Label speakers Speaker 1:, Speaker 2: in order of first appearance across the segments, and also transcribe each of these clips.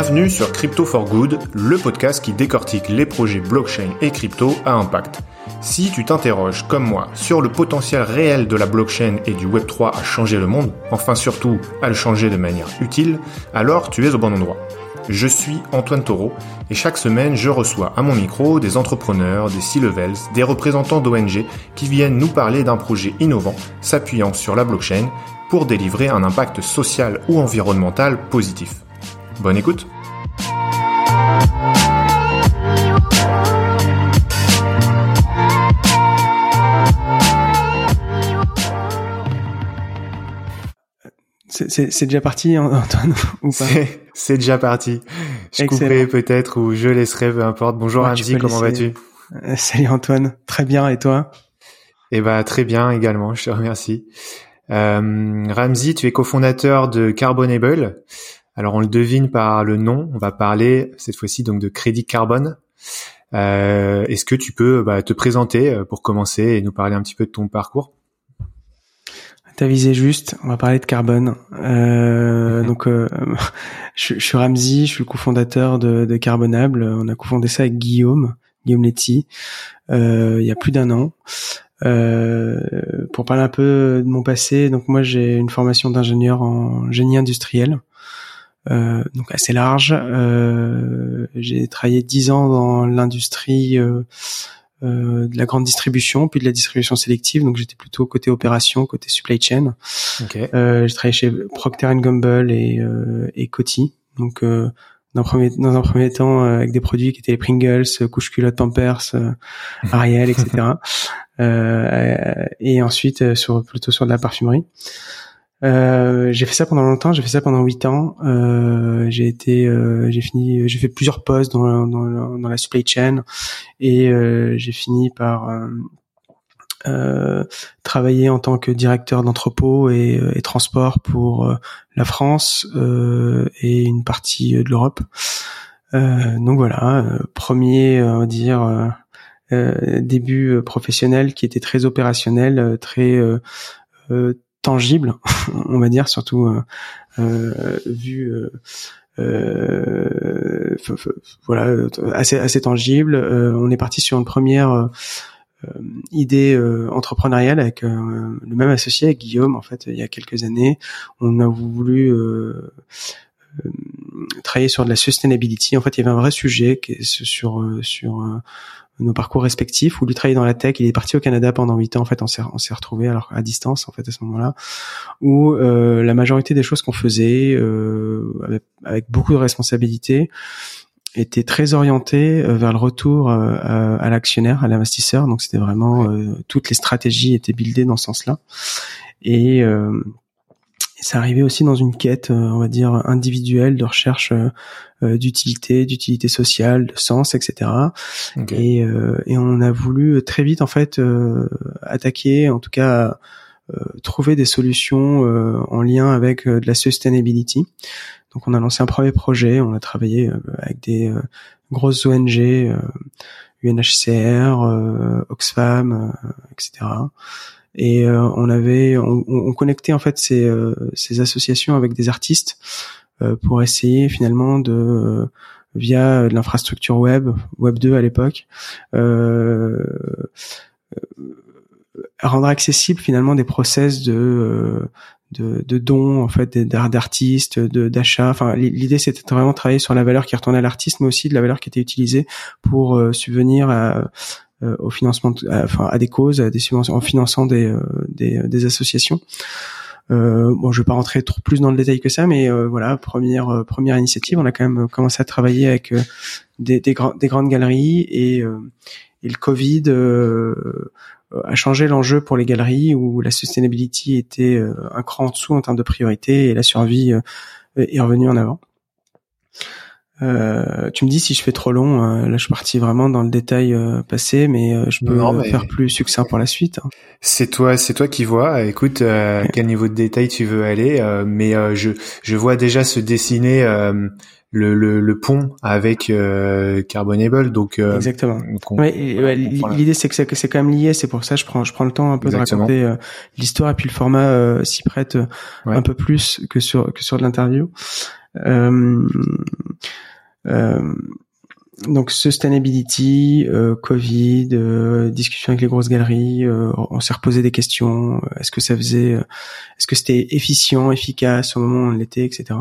Speaker 1: Bienvenue sur Crypto for Good, le podcast qui décortique les projets blockchain et crypto à impact. Si tu t'interroges, comme moi, sur le potentiel réel de la blockchain et du Web3 à changer le monde, enfin surtout à le changer de manière utile, alors tu es au bon endroit. Je suis Antoine Taureau et chaque semaine je reçois à mon micro des entrepreneurs, des C-levels, des représentants d'ONG qui viennent nous parler d'un projet innovant s'appuyant sur la blockchain pour délivrer un impact social ou environnemental positif. Bonne écoute
Speaker 2: C'est déjà parti, Antoine, ou pas?
Speaker 1: C'est déjà parti. Je couperai peut-être ou je laisserai, peu importe. Bonjour ouais, comment vas-tu?
Speaker 2: Euh, Salut Antoine, très bien, et toi?
Speaker 1: Eh ben très bien également, je te remercie. Euh, Ramzi, tu es cofondateur de Carbonable. Alors on le devine par le nom. On va parler cette fois-ci donc de crédit carbone. Euh, Est-ce que tu peux bah, te présenter euh, pour commencer et nous parler un petit peu de ton parcours?
Speaker 2: T'as visé juste. On va parler de carbone. Euh, donc, euh, je, je, suis Ramzi, je suis le cofondateur de, de Carbonable. On a cofondé ça avec Guillaume, Guillaume Letty, euh, il y a plus d'un an. Pour parler un peu de mon passé, donc moi j'ai une formation d'ingénieur en génie industriel, donc assez large. Euh, j'ai travaillé dix ans dans l'industrie euh, euh, de la grande distribution, puis de la distribution sélective, donc j'étais plutôt côté opération, côté supply chain. Okay. j'ai travaillé chez Procter Gamble et, et Coty, donc dans un premier, dans un premier temps avec des produits qui étaient les Pringles, couche culotte Pampers, Ariel, etc. Euh, et ensuite euh, sur plutôt sur de la parfumerie. Euh, j'ai fait ça pendant longtemps, j'ai fait ça pendant huit ans. Euh, j'ai été, euh, j'ai fini, j'ai fait plusieurs postes dans, dans, dans la supply chain et j'ai fini par travailler en tant que directeur d'entrepôt et, et, transport pour la France et une partie de l'Europe. donc voilà, premier, on va dire euh, début euh, professionnel qui était très opérationnel, euh, très tangible, on va dire, surtout vu voilà assez assez tangible. on est parti sur une première idée entrepreneuriale avec le même associé avec Guillaume en fait il y a quelques années. On a voulu travailler sur de la sustainability. En fait, il y avait un vrai sujet qui est sur sur nos parcours respectifs, où lui travaillait dans la tech, il est parti au Canada pendant huit ans, en fait, on s'est, on s'est retrouvés alors à distance, en fait, à ce moment-là, où euh, la majorité des choses qu'on faisait, euh, avec, avec, beaucoup de responsabilités, étaient très orientées euh, vers le retour euh, à, l'actionnaire, à l'investisseur, donc c'était vraiment, euh, toutes les stratégies étaient buildées dans ce sens-là, et et ça arrivait aussi dans une quête, on va dire, individuelle de recherche euh, d'utilité, d'utilité sociale, de sens, etc. Et, euh, et on a voulu très vite en fait euh, attaquer, en tout cas trouver des solutions en lien avec de la sustainability. Donc on a lancé un premier projet, on a travaillé avec des grosses ONG, UNHCR, Oxfam, etc. Et on avait, on, on, connectait en fait ces, ces associations avec des artistes euh, pour essayer finalement de euh, via l'infrastructure web, Web 2 à l'époque, euh, rendre accessible finalement des process de de, de dons en fait d'artistes, de d'achat. Enfin, l'idée c'était vraiment travailler sur la valeur qui retournait à l'artiste, mais aussi de la valeur qui était utilisée pour subvenir à, au financement, enfin à des causes, à des subventions, en finançant des, des, des associations. Euh, bon, je vais pas rentrer trop plus dans le détail que ça, mais euh, voilà, première euh, première initiative, on a quand même commencé à travailler avec des, des, des, grandes galeries et, et le Covid a changé l'enjeu pour les galeries où la sustainability était un cran en dessous en termes de priorité et la survie est revenue en avant. Euh, tu me dis si je fais trop long. Euh, là, je suis parti vraiment dans le détail euh, passé, mais euh, je peux faire plus succinct pour la suite. Hein.
Speaker 1: C'est toi, c'est toi qui vois. Écoute, à quel niveau de détail tu veux aller Mais je je vois déjà se dessiner le, le, le, pont avec Carbonable. Donc
Speaker 2: exactement. L'idée c'est que c'est quand même lié. C'est pour ça que je prends je prends le temps un peu de raconter l'histoire et puis le format s'y prête un peu plus que sur que sur de l'interview. Euh, donc sustainability, euh, Covid, euh, discussion avec les grosses galeries, euh, on s'est reposé des questions. Est-ce que ça faisait, est-ce que c'était efficient, efficace au moment où on l'était, etc.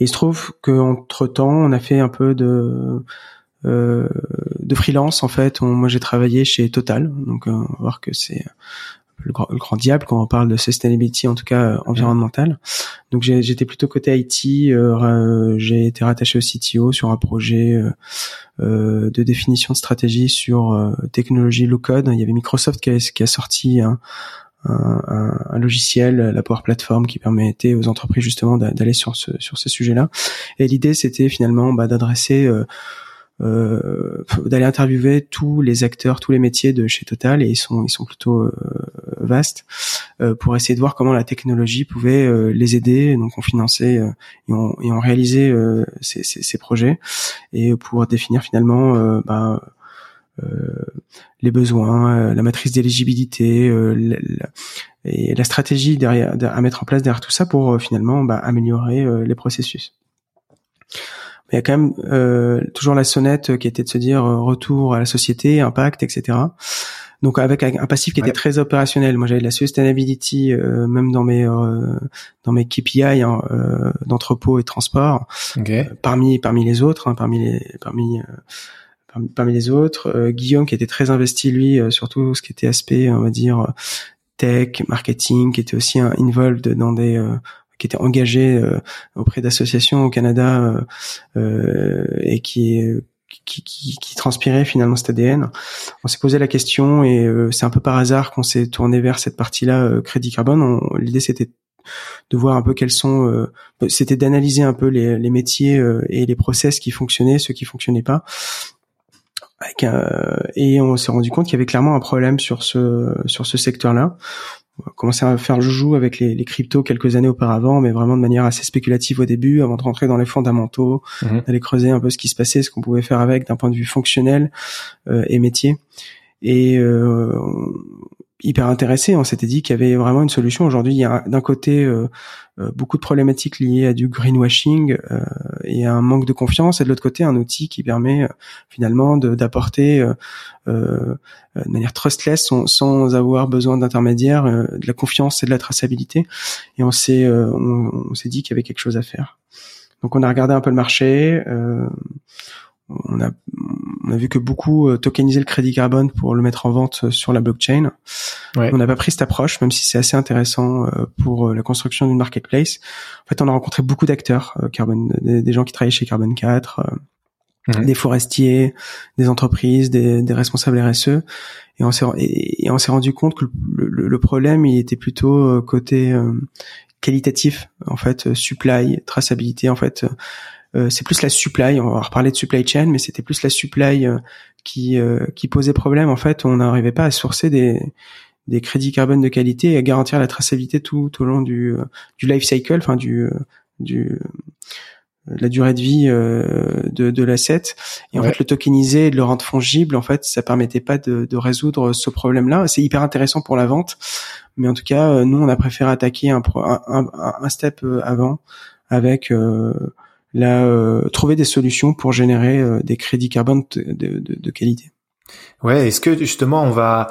Speaker 2: Et il se trouve qu'entre temps, on a fait un peu de de freelance en fait. moi, j'ai travaillé chez Total, donc on va voir que c'est le grand, diable quand on parle de sustainability, en tout cas euh, environnemental. Donc j'étais plutôt côté IT. Euh, j'ai été rattaché au CTO sur un projet euh, de définition de stratégie sur technologie low code. Il y avait Microsoft qui a, qui a sorti un, un, un, logiciel, la Power Platform, qui permettait aux entreprises justement d'aller sur ce sur ce sujet-là. Et l'idée, c'était finalement bah, d'adresser euh, d'aller interviewer tous les acteurs, tous les métiers de chez Total et ils sont ils sont plutôt euh, vastes euh, pour essayer de voir comment la technologie pouvait euh, les aider. Donc on finançait et on, et on réalisait ces, ces, ces, projets et pour définir finalement bah, les besoins, la matrice d'éligibilité et la stratégie derrière à mettre en place derrière tout ça pour finalement bah, améliorer les processus il y a quand même euh, toujours la sonnette qui était de se dire euh, retour à la société, impact, etc. Donc avec un passif qui était très opérationnel. Moi j'avais de la sustainability euh, même dans mes dans mes KPI hein, d'entrepôt et transport. parmi parmi les autres, hein, parmi les parmi parmi, les autres, Guillaume qui était très investi lui surtout ce qui était aspect on va dire tech, marketing, qui était aussi un involved dans des qui était engagé euh, auprès d'associations au Canada euh, euh, et qui qui, qui, qui, transpirait finalement cet ADN. On s'est posé la question et c'est un peu par hasard qu'on s'est tourné vers cette partie-là, crédit carbone. L'idée c'était de voir un peu quels sont, c'était d'analyser un peu les, les métiers et les process qui fonctionnaient, ceux qui fonctionnaient pas. et on s'est rendu compte qu'il y avait clairement un problème sur ce sur ce secteur-là commencé à faire le joujou avec les, les, cryptos quelques années auparavant, mais vraiment de manière assez spéculative au début, avant de rentrer dans les fondamentaux, mhm. d'aller creuser un peu ce qui se passait, ce qu'on pouvait faire avec d'un point de vue fonctionnel euh, et métier. Et euh, hyper intéressé. On s'était dit qu'il y avait vraiment une solution. Aujourd'hui, il y a d'un côté euh, beaucoup de problématiques liées à du greenwashing euh, et à un manque de confiance, et de l'autre côté, un outil qui permet finalement d'apporter de manière trustless, sans, avoir besoin d'intermédiaires, de la confiance et de la traçabilité. Et on s'est on, s'est dit qu'il y avait quelque chose à faire. Donc on a regardé un peu le marché. on a on a vu que beaucoup euh, tokenisaient le crédit carbone pour le mettre en vente euh, sur la blockchain. On n'a pas pris cette approche, même si c'est assez intéressant euh, pour la construction d'une marketplace. En fait, on a rencontré beaucoup d'acteurs, carbone, des, gens qui travaillaient chez Carbon 4, mhm. des forestiers, des entreprises, des, responsables RSE, et on s'est et, on s'est rendu compte que le, le, problème il était plutôt côté qualitatif, en fait, supply, traçabilité, en fait euh, c'est plus la supply. On va reparler de supply chain, mais c'était plus la supply euh, qui euh, qui posait problème. En fait, on n'arrivait pas à sourcer des des crédits carbone de qualité et à garantir la traçabilité tout, au long du du life cycle, enfin du du la durée de vie de, de l'asset et en fait le tokeniser et de le rendre fongible en fait ça permettait pas de, de résoudre ce problème là c'est hyper intéressant pour la vente mais en tout cas nous on a préféré attaquer un, un, un step avant avec là, euh, trouver des solutions pour générer euh, des crédits carbone de, de, de, qualité.
Speaker 1: Ouais, est-ce que justement on va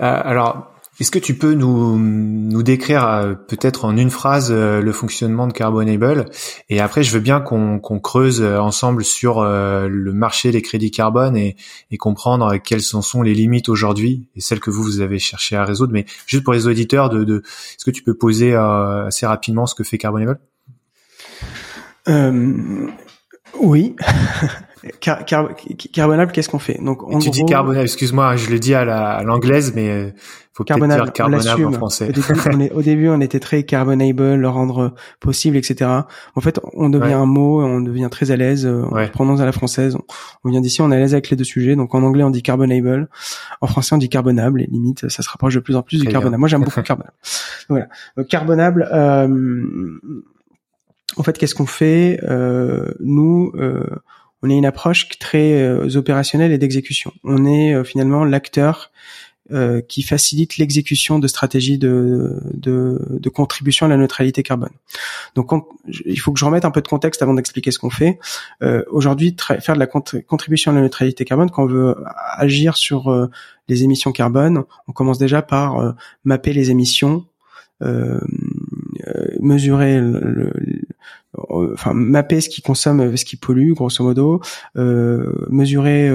Speaker 1: euh, alors est-ce que tu peux nous, nous décrire peut-être en une phrase le fonctionnement de Carbonable? Et après, je veux bien qu'on creuse ensemble sur le marché des crédits carbone et, et comprendre quelles sont, sont les limites aujourd'hui et celles que vous, vous avez cherché à résoudre. Mais juste pour les auditeurs, de, de est-ce que tu peux poser assez rapidement ce que fait Carbonable?
Speaker 2: Euh, oui. Car, carbonable, qu'est-ce qu'on fait?
Speaker 1: Donc, Tu dis carbonable, excuse-moi, je le dis à l'anglaise, mais euh, faut peut-être dire carbonable en français.
Speaker 2: Au début, on, était très carbonable, le rendre possible, etc. En fait, on devient un mot, on devient très à l'aise, euh, on prononce à la française. On, vient d'ici, on est à l'aise avec les deux sujets. Donc, en anglais, on dit carbonable. En français, on dit carbonable. Et limite, ça se rapproche de plus en plus du carbonable. Moi, j'aime beaucoup carbonable. Voilà. Donc, carbonable, euh, en fait, qu'est-ce qu'on fait euh, Nous, euh, on a une approche très euh, opérationnelle et d'exécution. On est finalement l'acteur qui facilite l'exécution de stratégies de, de, contribution à la neutralité carbone. Donc, il faut que je remette un peu de contexte avant d'expliquer ce qu'on fait. Aujourd'hui, faire de la contribution à la neutralité carbone, quand on veut agir sur les émissions carbone, on commence déjà par mapper les émissions, mesurer le, enfin mapper ce qui consomme, ce qui pollue, grosso modo, mesurer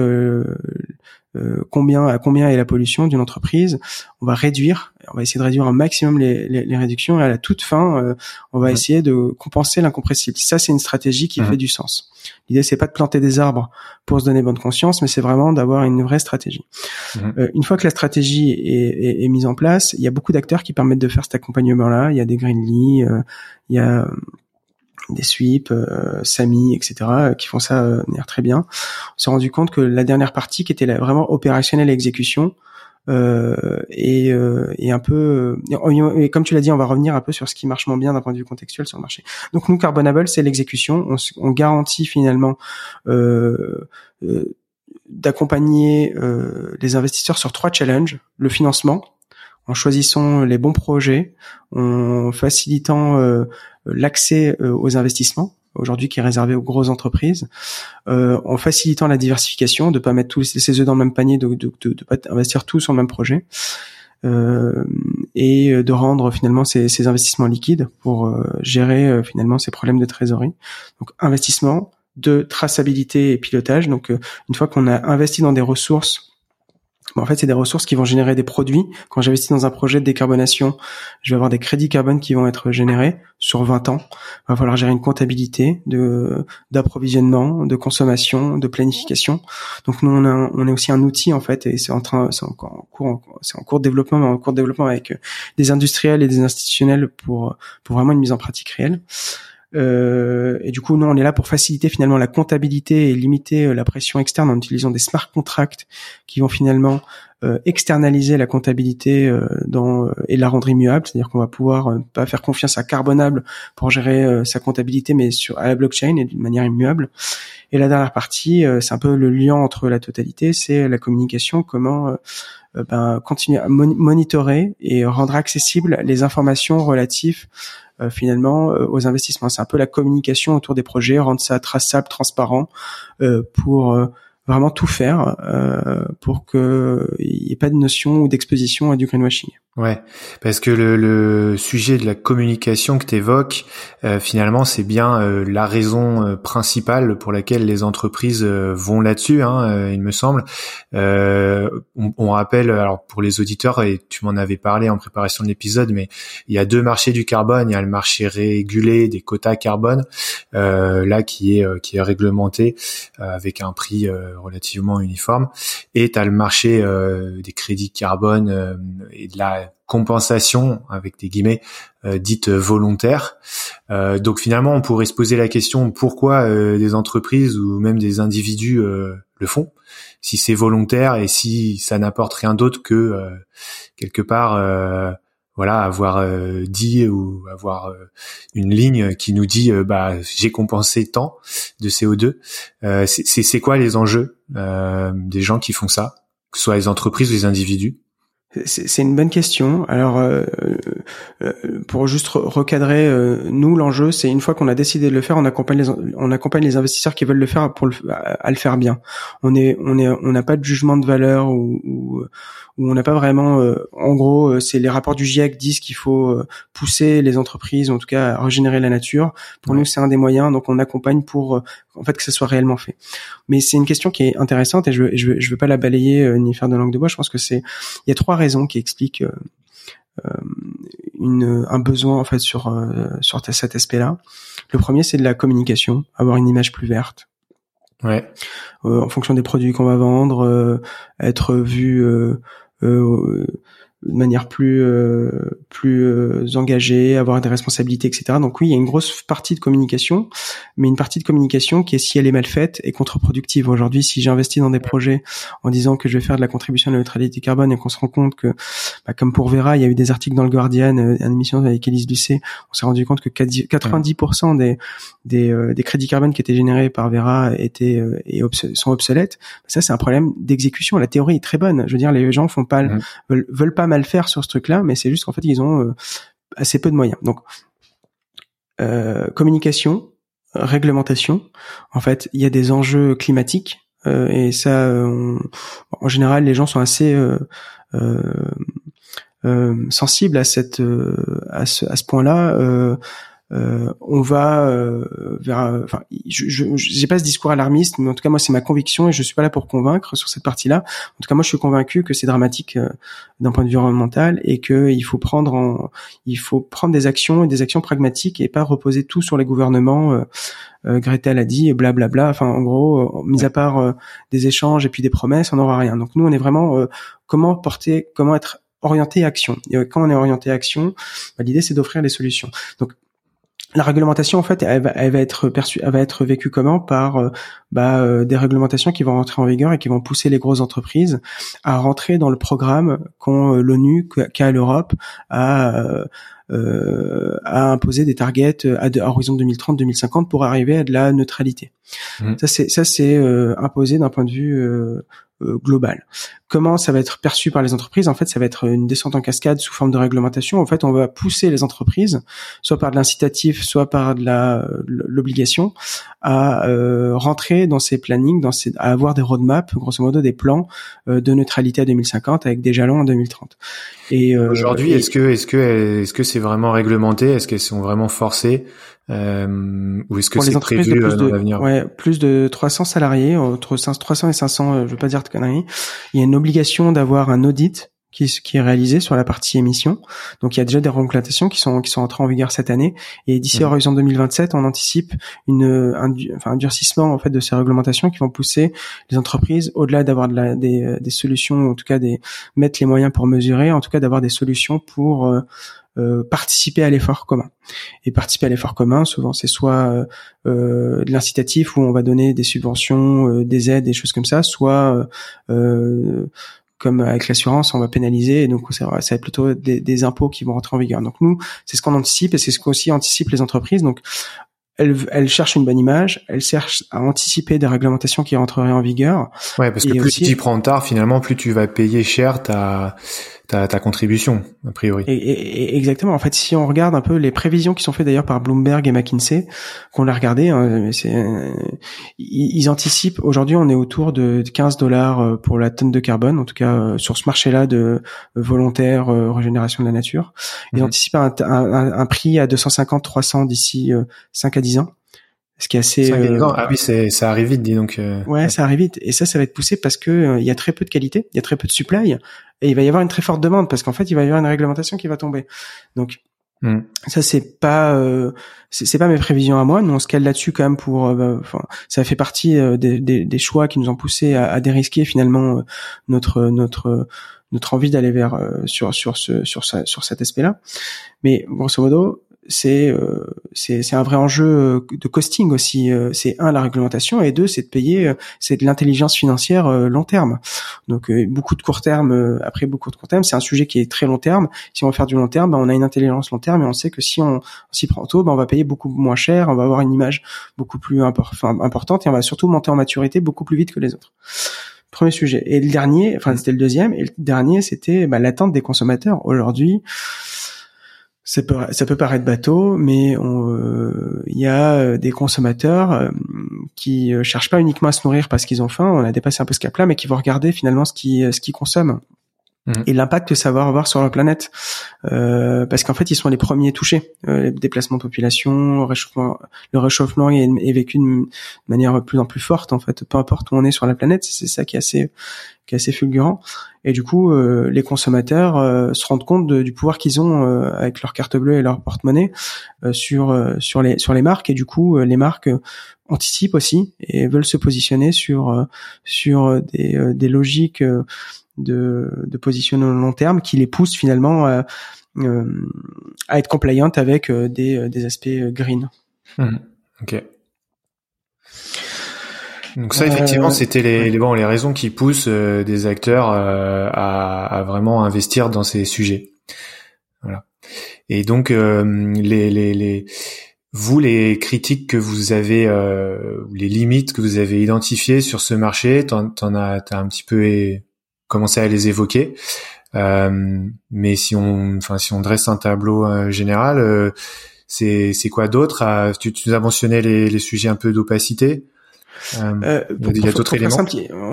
Speaker 2: euh, combien à combien est la pollution d'une entreprise. On va réduire, on va essayer de réduire un maximum les, les, les réductions et à la toute fin, euh, on va essayer de compenser l'incompressible. Ça, c'est une stratégie qui fait du sens. L'idée, c'est pas de planter des arbres pour se donner bonne conscience, mais c'est vraiment d'avoir une vraie stratégie. Euh, une fois que la stratégie est, est, est, mise en place, il y a beaucoup d'acteurs qui permettent de faire cet accompagnement-là. Il y a des Greenly, il y a des sweeps, euh, Sami, etc., euh, qui font ça euh, très bien. On s'est rendu compte que la dernière partie, qui était vraiment opérationnelle exécution, et, un peu et comme tu l'as dit on va revenir un peu sur ce qui marche moins bien d'un point de vue contextuel sur le marché donc nous Carbonable c'est l'exécution on, garantit finalement d'accompagner les investisseurs sur trois challenges le financement en choisissant les bons projets en facilitant l'accès euh, aux investissements aujourd'hui qui est réservé aux grosses entreprises, euh, en facilitant la diversification, de pas mettre tous ses œufs dans le même panier, de, de, de, pas investir tous sur le même projet, euh, et de rendre finalement ces, investissements liquides pour euh, gérer euh, finalement ces problèmes de trésorerie. Donc investissement, de traçabilité et pilotage. Donc une fois qu'on a investi dans des ressources en fait, c'est des ressources qui vont générer des produits. Quand j'investis dans un projet de décarbonation, je vais avoir des crédits carbone qui vont être générés sur 20 ans. Il va falloir gérer une comptabilité de d'approvisionnement, de consommation, de planification. Donc nous, on, a, on est aussi un outil en fait, et c'est en train, c'est en cours, c'est en cours de développement, mais en cours de développement avec des industriels et des institutionnels pour pour vraiment une mise en pratique réelle. Euh, et du coup, nous, on est là pour faciliter finalement la comptabilité et limiter euh, la pression externe en utilisant des smart contracts qui vont finalement euh, externaliser la comptabilité euh, dans, et la rendre immuable, c'est-à-dire qu'on va pouvoir pas faire confiance à Carbonable pour gérer sa comptabilité, mais sur à la blockchain et d'une manière immuable. Et la dernière partie, c'est un peu le lien entre la totalité, c'est la communication, comment ben, continuer à monitorer et rendre accessibles les informations relatives euh, finalement euh, aux investissements. C'est un peu la communication autour des projets, rendre ça traçable, transparent euh, pour vraiment tout faire pour qu'il n'y ait pas de notion ou d'exposition à du greenwashing.
Speaker 1: Ouais, parce que le, sujet de la communication que tu évoques, euh, finalement, c'est bien euh, la raison euh, principale pour laquelle les entreprises vont là-dessus, hein, il me semble. On, rappelle, alors pour les auditeurs, et tu m'en avais parlé en préparation de l'épisode, mais il y a deux marchés du carbone. Il y a le marché régulé des quotas carbone, là qui est qui est réglementé avec un prix relativement uniforme, et tu le marché des crédits carbone et de la compensation avec des guillemets euh, dites volontaires. Euh, donc finalement, on pourrait se poser la question pourquoi euh, des entreprises ou même des individus le font si c'est volontaire et si ça n'apporte rien d'autre que quelque part voilà avoir dit ou avoir une ligne qui nous dit bah j'ai compensé tant de CO2 c'est quoi les enjeux des gens qui font ça que ce soit les entreprises ou les individus?
Speaker 2: C'est une bonne question. Alors, euh, euh, pour juste recadrer, euh, nous l'enjeu, c'est une fois qu'on a décidé de le faire, on accompagne les on accompagne les investisseurs qui veulent le faire pour le, à, le faire bien. On est on est on n'a pas de jugement de valeur ou, ou où on n'a pas vraiment, euh, en gros, euh, c'est les rapports du GIEC disent qu'il faut euh, pousser les entreprises, en tout cas, à régénérer la nature. Pour nous, c'est un des moyens, donc on accompagne pour, en fait, que ça soit réellement fait. Mais c'est une question qui est intéressante et je, je, je veux pas la balayer ni faire de langue de bois. Je pense que c'est, il y a trois raisons qui expliquent. Une, un besoin en fait sur sur cet aspect-là. Le premier, c'est de la communication, avoir une image plus verte,
Speaker 1: Ouais.
Speaker 2: Euh, en fonction des produits qu'on va vendre, être vu euh, de manière plus euh, plus euh, engagée, avoir des responsabilités, etc. Donc oui, il y a une grosse partie de communication, mais une partie de communication qui est si elle est mal faite est contre-productive. Aujourd'hui, si j'investis dans des projets en disant que je vais faire de la contribution à la neutralité carbone et qu'on se rend compte que, bah, comme pour Vera, il y a eu des articles dans le Guardian, une émission avec Elise Lucet, on s'est rendu compte que 90% des des, des crédits carbone qui étaient générés par Vera étaient et sont obsolètes. Ça, c'est un problème d'exécution. La théorie est très bonne. Je veux dire, les gens font pas, mmh. veulent, veulent, pas mal faire sur ce truc-là, mais c'est juste qu'en fait, ils ont assez peu de moyens. Donc, communication, réglementation. En fait, il y a des enjeux climatiques euh, et ça, en général, les gens sont assez euh, euh, sensibles à cette à ce, à ce point-là. Euh, on va euh, vers. Enfin, je n'ai pas ce discours alarmiste, mais en tout cas moi c'est ma conviction et je suis pas là pour convaincre sur cette partie-là. En tout cas moi je suis convaincu que c'est dramatique d'un point de vue environnemental et que il faut prendre en, il faut prendre des actions et des actions pragmatiques et pas reposer tout sur les gouvernements euh, Greta l'a dit, et blablabla. Enfin, en gros, euh, mis à part euh, des échanges et puis des promesses, on n'aura rien. Donc nous, on est vraiment comment porter, comment être orienté action. Et quand on est orienté action, bah, l'idée c'est d'offrir des solutions. Donc la réglementation en fait elle va, elle va être perçue elle va être vécue comment? Par bah, des réglementations qui vont rentrer en vigueur et qui vont pousser les grosses entreprises à rentrer dans le programme qu'ont l'ONU qu'a l'Europe à euh, à imposer des targets à, à horizon 2030-2050 pour arriver à de la neutralité. Mmh. Ça c'est ça c'est euh, imposé d'un point de vue euh, euh, global. Comment ça va être perçu par les entreprises? En fait, ça va être une descente en cascade sous forme de réglementation. En fait, on va pousser les entreprises, soit par de l'incitatif, soit par de la l'obligation, à euh, rentrer dans ces plannings, dans ces, à avoir des roadmaps, grosso modo des plans euh, de neutralité à 2050 avec des jalons en 2030.
Speaker 1: Et aujourd'hui, est-ce que est-ce que est-ce que c'est vraiment réglementé? Est-ce qu'elles sont vraiment forcées? Euh, ou est-ce que c'est prévu
Speaker 2: plus
Speaker 1: euh,
Speaker 2: dans
Speaker 1: l'avenir?
Speaker 2: Ouais, plus de 300 salariés, entre 300 et 500, euh, je veux pas dire de conneries. Il y a une obligation d'avoir un audit qui, qui est réalisé sur la partie émission. Donc il y a déjà des réglementations qui sont qui sont entrées en vigueur cette année et d'ici à horizon 2027, on anticipe une un, enfin, un durcissement en fait de ces réglementations qui vont pousser les entreprises au-delà d'avoir de la, des, des solutions, en tout cas des mettre les moyens pour mesurer, en tout cas d'avoir des solutions pour euh, euh, participer à l'effort commun. Et participer à l'effort commun, souvent, c'est soit euh, euh, de l'incitatif où on va donner des subventions, des aides, des choses comme ça, soit comme avec l'assurance, on va pénaliser, et donc ça va être plutôt des, des, impôts qui vont rentrer en vigueur. Donc nous, c'est ce qu'on anticipe, et c'est ce qu'aussi anticipent les entreprises. Donc elle, elle cherche une bonne image, elle cherche à anticiper des réglementations qui rentreraient en vigueur.
Speaker 1: Ouais, parce que plus tu t'y prends tard, finalement, plus tu vas payer cher ta ta, ta contribution a priori.
Speaker 2: Et, exactement. En fait, si on regarde un peu les prévisions qui sont faites d'ailleurs par Bloomberg et McKinsey, qu'on l'a regardé, hein, c'est ils, anticipent. Aujourd'hui, on est autour de 15 dollars euh, pour la tonne de carbone, en tout cas euh, sur ce marché-là de euh, volontaire régénération de la nature. Ils mhm. anticipent un, un, un, prix à 250-300 d'ici 5 à 10 ans. Ce qui est assez.
Speaker 1: ah oui, c'est ça arrive vite, dis donc.
Speaker 2: Ouais, ça arrive vite, et ça, ça va être poussé parce que il y a très peu de qualité, il y a très peu de supply, et il va y avoir une très forte demande parce qu'en fait il va y avoir une réglementation qui va tomber. Donc hmm. ça c'est pas euh, c'est pas mes prévisions à moi. Nous on se cale là-dessus quand même pour. Euh, bah, enfin, ça fait partie euh, des, des, des, choix qui nous ont poussé à, à dérisquer finalement euh, notre notre notre envie d'aller vers sur sur ce sur ça sur cet aspect-là. Mais grosso modo, c'est euh, c'est un vrai enjeu euh, de costing aussi. Euh, c'est un la réglementation et deux c'est de payer, c'est de l'intelligence financière long terme. Donc beaucoup de court terme, après beaucoup de court terme, c'est un sujet qui est très long terme. Si on veut faire du long terme, ben, on a une intelligence long terme et on sait que si on, s'y prend tôt, ben, on va payer beaucoup moins cher, on va avoir une image beaucoup plus importante et on va surtout monter en maturité beaucoup plus vite que les autres. Premier sujet. Et le dernier, enfin c'était le deuxième, et le dernier c'était ben, l'attente des consommateurs. Aujourd'hui, ça peut, paraître bateau, mais euh, il y a euh, des consommateurs euh, qui cherchent pas uniquement à se nourrir parce qu'ils ont faim, on a dépassé un peu ce cap-là, mais qui vont regarder finalement ce ce qu'ils consomment. Mmh. et l'impact que ça va avoir sur la planète. Euh, parce qu'en fait ils sont les premiers touchés. Euh, les de population réchauffement le réchauffement est, vécu de manière de plus en plus forte en fait. Peu importe où on est sur la planète c'est ça qui est assez qui est assez fulgurant. Et du coup euh, les consommateurs euh, se rendent compte du pouvoir qu'ils ont euh, avec leur carte bleue et leur porte-monnaie sur sur les sur les marques. Et du coup les marques anticipent aussi et veulent se positionner sur sur des des logiques de, de positionnement long terme qui les pousse finalement à, euh, à être compliant avec euh, des, euh, des aspects green.
Speaker 1: Mmh. Ok. Donc ça, effectivement, c'était les, les, bon, les raisons qui poussent des acteurs à, à, vraiment investir dans ces sujets. Voilà. Et donc, les, les, les vous, les critiques que vous avez, euh, les limites que vous avez identifiées sur ce marché, t'en, t'en as, t'as un petit peu commencé à les évoquer. Euh, mais si on, enfin, si on dresse un tableau euh, général, euh, c'est, c'est quoi d'autre tu, tu nous as mentionné les, les sujets un peu d'opacité.
Speaker 2: Euh, il y a d'autres éléments.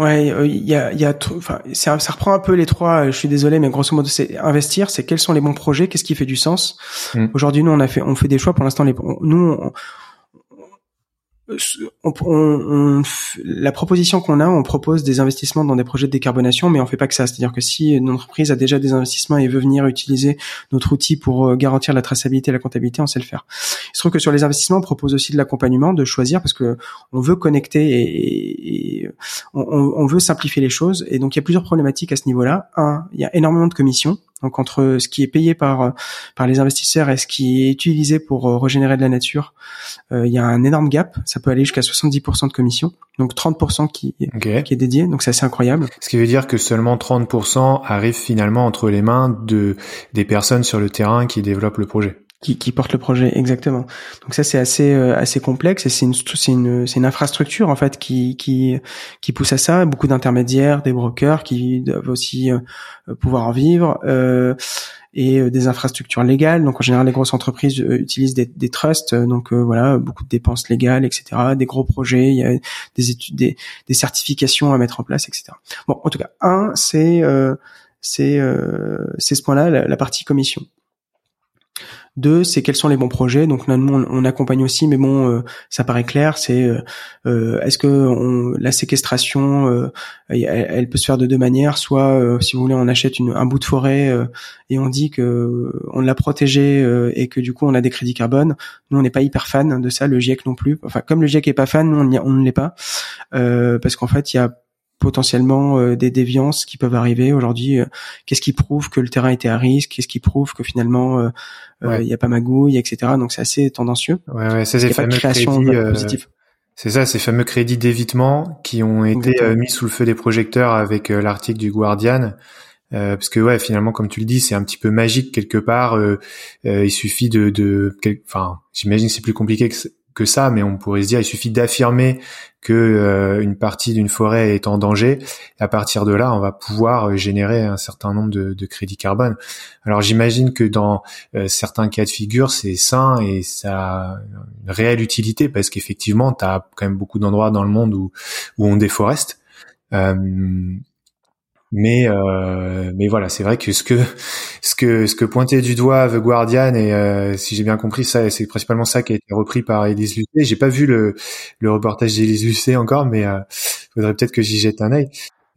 Speaker 2: ouais, il y a, il y a, enfin, ça, ça, reprend un peu les trois. Je suis désolé, mais grosso modo, c'est investir. C'est quels sont les bons projets, qu'est-ce qui fait du sens. Mm. Aujourd'hui, nous, on a fait, on fait des choix. Pour l'instant, les, nous, on, la proposition qu'on a, on propose des investissements dans des projets de décarbonation, mais on fait pas que ça. C'est-à-dire que si une entreprise a déjà des investissements et veut venir utiliser notre outil pour euh, garantir la traçabilité et la comptabilité, on sait le faire. Il se trouve que sur les investissements, on propose aussi de l'accompagnement, de choisir, parce que on veut connecter et, et on, on, veut simplifier les choses. Et donc il y a plusieurs problématiques à ce niveau-là. Un, il y a énormément de commissions. Donc entre ce qui est payé par par les investisseurs et ce qui est utilisé pour euh, régénérer de la nature, euh, il y a un énorme gap. Ça peut aller jusqu'à 70% de commission, donc 30% qui qui est dédié. Donc c'est assez incroyable.
Speaker 1: Ce qui veut dire que seulement 30% arrivent finalement entre les mains de des personnes sur le terrain qui développent le projet
Speaker 2: qui, qui porte le projet exactement. Donc ça c'est assez euh, assez complexe et c'est une c'est une c'est une infrastructure en fait qui qui qui pousse à ça. Beaucoup d'intermédiaires, des brokers qui doivent aussi euh, pouvoir en vivre. Euh, et des infrastructures légales. Donc en général, les grosses entreprises utilisent des, des trusts, donc voilà, beaucoup de dépenses légales, etc. Des gros projets, il y a des études, des, des certifications à mettre en place, etc. Bon, en tout cas, un, c'est c'est c'est ce point-là, la, partie commission. Deux, c'est quels sont les bons projets. Donc là, nous, on, accompagne aussi, mais bon, euh, ça paraît clair. C'est euh, euh, est-ce que la séquestration, elle, peut se faire de deux manières. Soit, si vous voulez, on achète un bout de forêt et on dit que on l'a protégé et que du coup, on a des crédits carbone. Nous, on n'est pas hyper fan de ça. Le GIEC non plus. Enfin, comme le GIEC est pas fan, nous, on, on ne l'est pas parce qu'en fait, il y a potentiellement euh, des déviances qui peuvent arriver aujourd'hui. Euh, qu'est-ce qui prouve que le terrain était à risque Qu'est-ce qui prouve que finalement euh, il n'y a pas magouille, etc. Donc c'est assez tendancieux.
Speaker 1: Ouais, ouais, c'est ça, ces fameux crédits d'évitement qui ont été mis sous le feu des projecteurs avec l'article du Guardian. parce que ouais, finalement, comme tu le dis, c'est un petit peu magique quelque part. il suffit de, de, enfin, j'imagine c'est plus compliqué que, que ça, mais on pourrait se dire il suffit d'affirmer que euh, une partie d'une forêt est en danger. À partir de là, on va pouvoir euh, générer un certain nombre de, de crédits carbone. Alors j'imagine que dans euh, certains cas de figure, c'est sain et ça a une réelle utilité parce qu'effectivement, tu as quand même beaucoup d'endroits dans le monde où, où on déforeste. Mais euh, mais voilà, c'est vrai que ce que ce que ce que pointait du doigt The Guardian et euh, si j'ai bien compris ça, c'est principalement ça qui a été repris par Elise Lucet. J'ai pas vu le le reportage d'Elise Lucet encore, mais euh, faudrait peut-être que j'y jette un œil.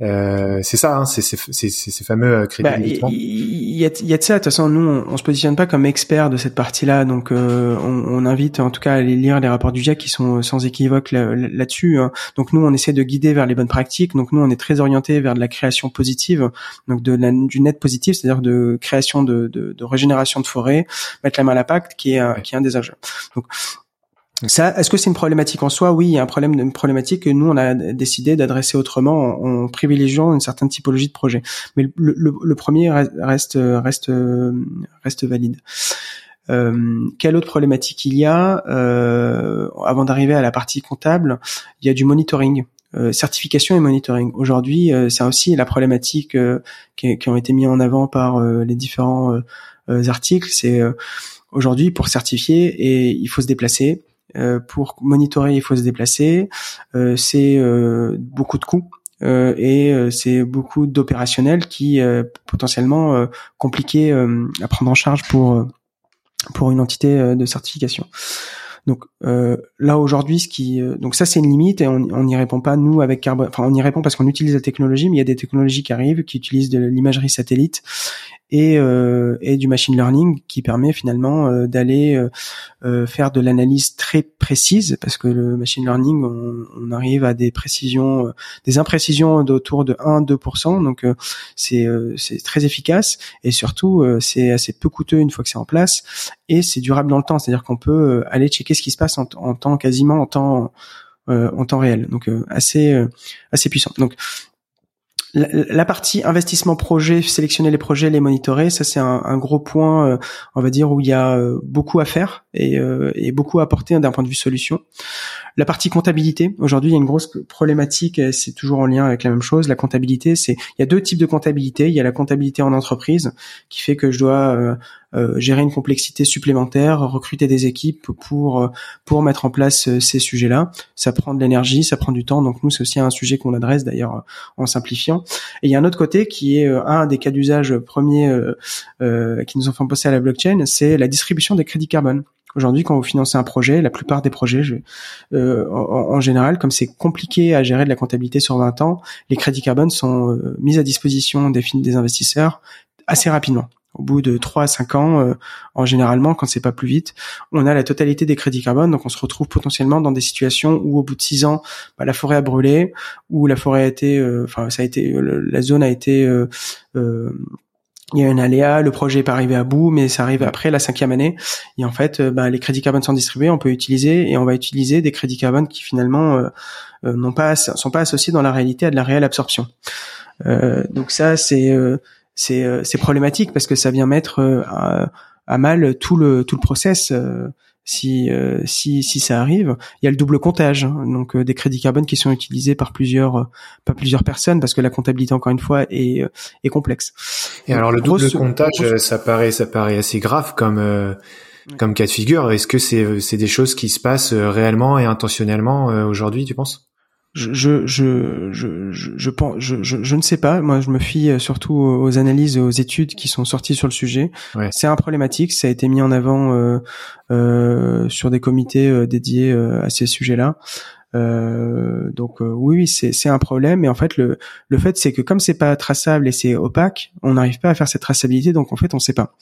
Speaker 1: Euh, c'est ça, hein, c'est ces fameux euh, crédits.
Speaker 2: Bah, il y, a, y a de ça. De toute façon, nous, on, on se positionne pas comme experts de cette partie-là, donc euh, on, on, invite en tout cas à aller lire les rapports du GIEC qui sont sans équivoque là-dessus. hein. Donc nous, on essaie de guider vers les bonnes pratiques. Donc nous, on est très orienté vers de la création positive, donc de la, du net positif, c'est-à-dire de création de, de, de, régénération de forêt, mettre la main à la pacte, qui est, qui est un des enjeux. Donc ça, est-ce que c'est une problématique en soi? Oui, il y a un problème, une problématique que nous on a décidé d'adresser autrement en, privilégiant une certaine typologie de projet. Mais le, premier reste valide. Euh, quelle autre problématique il y a? Euh, Avant d'arriver à la partie comptable, il y a du monitoring. Euh, certification et monitoring. Aujourd'hui, c'est aussi la problématique qui, qui, ont été mis en avant par les différents articles. C'est aujourd'hui pour certifier et il faut se déplacer. Euh, pour monitorer, il faut se déplacer. Euh, c'est euh, beaucoup de coûts. et c'est beaucoup d'opérationnels qui potentiellement compliqué à prendre en charge pour pour une entité de certification. Donc là aujourd'hui, ce qui donc ça c'est une limite et on n'y répond pas nous avec Carbone. Enfin on y répond parce qu'on utilise la technologie, mais il y a des technologies qui arrivent qui utilisent de l'imagerie satellite et, euh, et du machine learning qui permet finalement euh, d'aller euh, faire de l'analyse très précise parce que le machine learning on, on arrive à des précisions des imprécisions d'autour de 1-2% donc c'est c'est très efficace et surtout c'est assez peu coûteux une fois que c'est en place et c'est durable dans le temps. C'est-à-dire qu'on peut aller checker ce qui se passe en, en temps quasiment en temps en temps réel. Donc assez assez puissant. Donc la, partie investissement projet, sélectionner les projets, les monitorer, ça c'est un, gros point, euh, on va dire où il y a euh, beaucoup à faire et, euh, et beaucoup à apporter d'un point de vue solution. La partie comptabilité, aujourd'hui il y a une grosse problématique, c'est toujours en lien avec la même chose. La comptabilité, c'est il y a deux types de comptabilité. Il y a la comptabilité en entreprise qui fait que je dois gérer une complexité supplémentaire, recruter des équipes pour pour mettre en place euh, ces sujets-là. Ça prend de l'énergie, ça prend du temps. Donc nous, c'est aussi un sujet qu'on adresse d'ailleurs en simplifiant. Et il y a un autre côté qui est euh, un des cas d'usage premiers euh, qui nous ont fait penser à la blockchain, c'est la distribution des crédits carbone. Aujourd'hui, quand vous financez un projet, la plupart des projets, je, euh, en, général, comme c'est compliqué à gérer de la comptabilité sur 20 ans, les crédits carbone sont mis à disposition des investisseurs assez rapidement. Au bout de 3 à 5 ans, euh, en généralement, quand c'est pas plus vite, on a la totalité des crédits carbone. Donc, on se retrouve potentiellement dans des situations où, au bout de 6 ans, bah, la forêt a brûlé, ou la forêt a été, euh, enfin, ça a été, la zone a été, euh, il y a un aléa, le projet est pas arrivé à bout, mais ça arrive après la cinquième année. Et en fait, bah, les crédits carbone sont distribués, on peut utiliser et on va utiliser des crédits carbone qui finalement n'ont pas, sont pas associés dans la réalité à de la réelle absorption. donc ça, c'est c'est euh, c'est problématique parce que ça vient mettre euh, à, mal tout le tout le process euh, si si si ça arrive. Il y a le double comptage hein. donc des crédits carbone qui sont utilisés par plusieurs pas plusieurs personnes parce que la comptabilité encore une fois est est complexe.
Speaker 1: Et alors le double comptage ça paraît ça paraît assez grave comme comme cas de figure. Est-ce que c'est c'est des choses qui se passent réellement et intentionnellement aujourd'hui tu penses?
Speaker 2: Je, je, je, je, je, pense, je, je, ne sais pas. Moi, je me fie euh, surtout aux analyses et aux études qui sont sorties sur le sujet. C'est un problématique. Ça a été mis en avant euh, euh, sur des comités euh, dédiés à ces sujets-là. donc oui, c'est c'est un problème. Et en fait, le le fait c'est que comme c'est pas traçable et c'est opaque, on n'arrive pas à faire cette traçabilité. Donc en fait, on sait pas.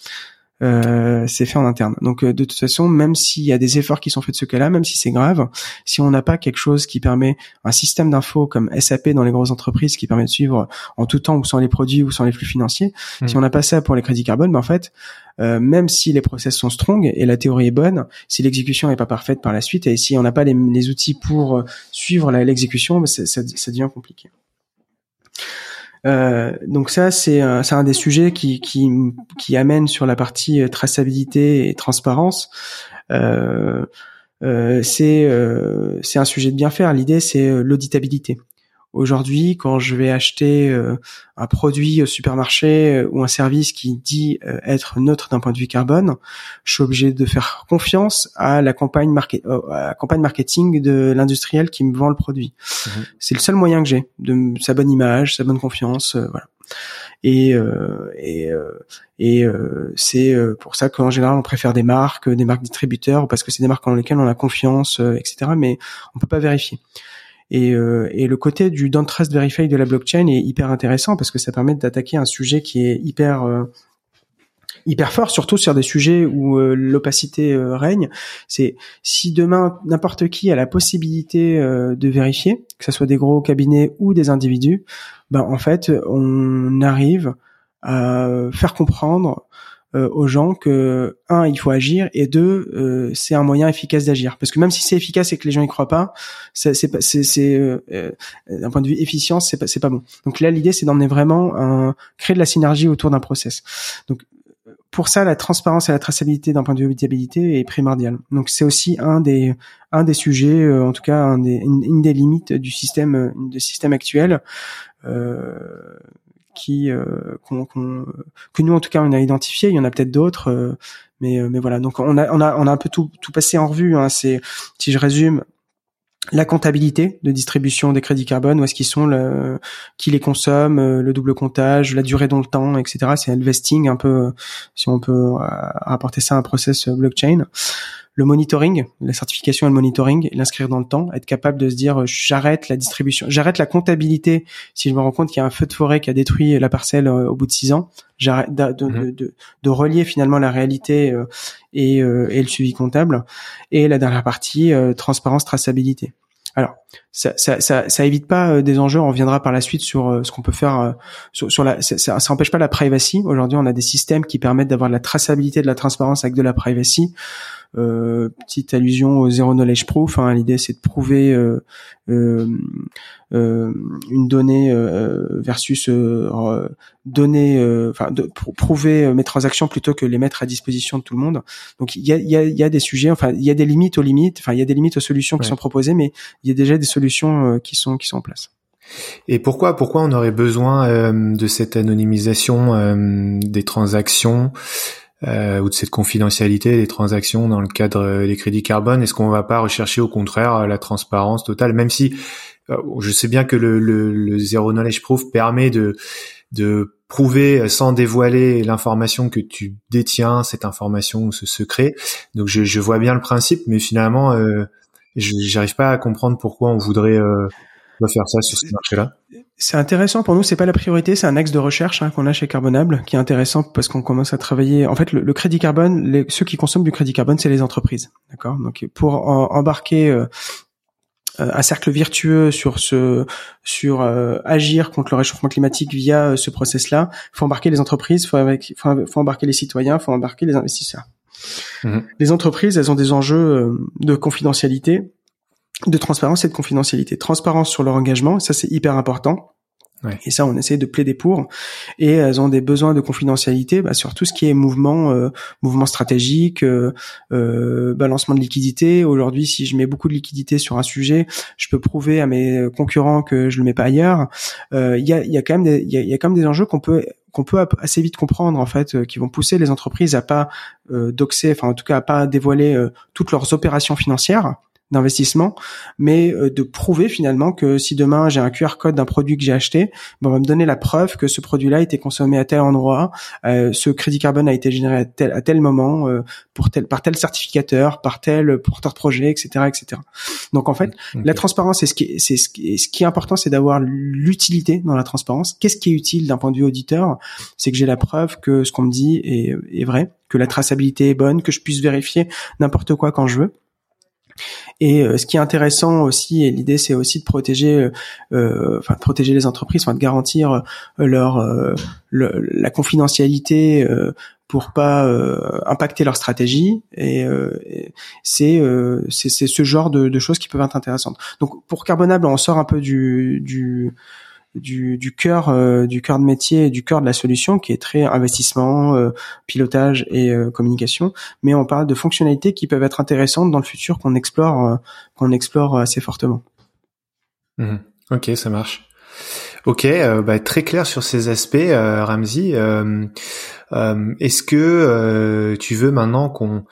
Speaker 2: Euh, c'est fait en interne. Donc euh, de toute façon, même s'il y a des efforts qui sont faits de ce cas-là, même si c'est grave, si on n'a pas quelque chose qui permet un système d'info comme SAP dans les grosses entreprises qui permet de suivre en tout temps où sont les produits ou sont les flux financiers, hmm. si on n'a pas ça pour les crédits carbone, ben en fait, euh, même si les process sont strong et la théorie est bonne, si l'exécution n'est pas parfaite par la suite et si on n'a pas les, les, outils pour suivre l'exécution, ben ça, ça devient compliqué. Euh, donc ça, c'est un, des sujets qui, amène sur la partie euh, traçabilité et transparence. Euh, c'est un sujet de bien faire. L'idée, c'est l'auditabilité. Aujourd'hui, quand je vais acheter euh, un produit au supermarché euh, ou un service qui dit euh, être neutre d'un point de vue carbone, je suis obligé de faire confiance à la campagne, à campagne marketing de l'industriel qui me vend le produit. Mhm. C'est le seul moyen que j'ai de sa bonne image, sa bonne confiance, voilà. Et et et c'est pour ça qu'en général on préfère des marques, des marques distributeurs parce que c'est des marques dans lesquelles on a confiance, etc. Mais on peut pas vérifier. Et, euh, et le côté du don't trust verify de la blockchain est hyper intéressant parce que ça permet d'attaquer un sujet qui est hyper euh, hyper fort, surtout sur des sujets où euh, l'opacité règne. C'est si demain n'importe qui a la possibilité de vérifier, que ce soit des gros cabinets ou des individus, ben en fait on arrive à faire comprendre euh, aux gens que un il faut agir et deux euh, c'est un moyen efficace d'agir parce que même si c'est efficace et que les gens y croient pas c'est c'est c'est euh, d'un point de vue efficience c'est pas c'est pas bon donc là l'idée c'est d'emmener vraiment un créer de la synergie autour d'un process donc pour ça, la transparence et la traçabilité d'un point de vue habitabilité est primordiale. Donc c'est aussi un des un des sujets, en tout cas une, des limites du système du système actuel. Euh, qui euh, que nous en tout cas on a identifié. Il y en a peut-être d'autres, euh, mais euh, mais voilà. Donc on a on a on a un peu tout tout passé en revue. Hein. C'est si je résume la comptabilité de distribution des crédits carbone, où est-ce qu'ils sont, le, qui les consomme, le double comptage, la durée dans le temps, etc. C'est le vesting un peu, si on peut rapporter ça à un process blockchain le monitoring, la certification et le monitoring, l'inscrire dans le temps, être capable de se dire euh, j'arrête la distribution, j'arrête la comptabilité si je me rends compte qu'il y a un feu de forêt qui a détruit la parcelle euh, au bout de six ans, j'arrête de, mhm. de, de, relier finalement la réalité euh, et, et, le suivi comptable. Et la dernière partie, transparence, traçabilité. Alors, ça, ça, ça, ça, évite pas des enjeux. On reviendra par la suite sur ce qu'on peut faire. sur, sur, la, ça, ça, empêche pas la privacy. Aujourd'hui, on a des systèmes qui permettent d'avoir de la traçabilité, de la transparence avec de la privacy. Petite allusion au zero knowledge proof. Hein. L'idée c'est de prouver une donnée versus donner, enfin de prouver mes transactions plutôt que les mettre à disposition de tout le monde. Donc il y a, y, a, y a, des sujets, enfin il y a des limites aux limites, enfin il y a des limites aux solutions qui sont proposées, mais il y a déjà des solutions qui sont qui sont en place.
Speaker 1: Et pourquoi pourquoi on aurait besoin euh, de cette anonymisation euh, des transactions? Euh, ou de cette confidentialité des transactions dans le cadre des crédits carbone Est-ce qu'on va pas rechercher au contraire la transparence totale, même si je sais bien que le, le, le zero knowledge proof permet de de prouver sans dévoiler l'information que tu détiens, cette information ou ce secret. Donc je, je vois bien le principe, mais finalement, euh, j'arrive pas à comprendre pourquoi on voudrait faire ça sur ce marché-là
Speaker 2: C'est intéressant pour nous. C'est pas la priorité. C'est un axe de recherche hein, qu'on a chez Carbonable, qui est intéressant parce qu'on commence à travailler. En fait, le, crédit carbone, les, ceux qui consomment du crédit carbone, c'est les entreprises. D'accord? Donc, pour embarquer euh, euh, un cercle virtueux sur ce sur euh, agir contre le réchauffement climatique via ce process-là, faut embarquer les entreprises, faut, avec, faut, embarquer les citoyens, faut embarquer les investisseurs. Mmh. Les entreprises, elles ont des enjeux de confidentialité de transparence et de confidentialité. Transparence sur leur engagement, ça c'est hyper important. Ouais. Et ça, on essaie de plaider pour. Et elles ont des besoins de confidentialité bah, sur tout ce qui est mouvement, euh, mouvement stratégique, euh, euh, balancement de liquidité. Aujourd'hui, si je mets beaucoup de liquidité sur un sujet, je peux prouver à mes concurrents que je le mets pas ailleurs. Euh, il y, a, y, a, quand même des, il y a, quand même des enjeux qu'on peut qu'on peut assez vite comprendre en fait, qui vont pousser les entreprises à pas doxer, enfin en tout cas à pas dévoiler toutes leurs opérations financières d'investissement, mais euh, de prouver finalement que si demain j'ai un QR code d'un produit que j'ai acheté, ben, on va me donner la preuve que ce produit-là a été consommé à tel endroit, euh, ce crédit carbone a été généré à tel, à tel moment, euh, pour tel, par tel certificateur, par tel porteur de projet, etc., etc. Donc en fait, la transparence, c'est ce qui, c'est ce qui, ce qui est important, c'est d'avoir l'utilité dans la transparence. Qu'est-ce qui est utile d'un point de vue auditeur? C'est que j'ai la preuve que ce qu'on me dit est, est vrai, que la traçabilité est bonne, que je puisse vérifier n'importe quoi quand je veux. Et euh, ce qui est intéressant aussi, et l'idée c'est aussi de protéger, euh, euh, enfin de protéger les entreprises, enfin de garantir leur la confidentialité pour pas impacter leur stratégie. Et, c'est c'est ce genre de, de, choses qui peuvent être intéressantes. Donc pour Carbonable, on sort un peu du, du du, du cœur euh, du cœur de métier du cœur de la solution qui est très investissement euh, pilotage et euh, communication. Mais on parle de fonctionnalités qui peuvent être intéressantes dans le futur qu'on explore qu'on explore assez fortement.
Speaker 1: Mmh. ok ça marche Ok, euh, bah, très clair sur ces aspects, euh, Ramsey. Euh, est-ce que tu veux maintenant qu'on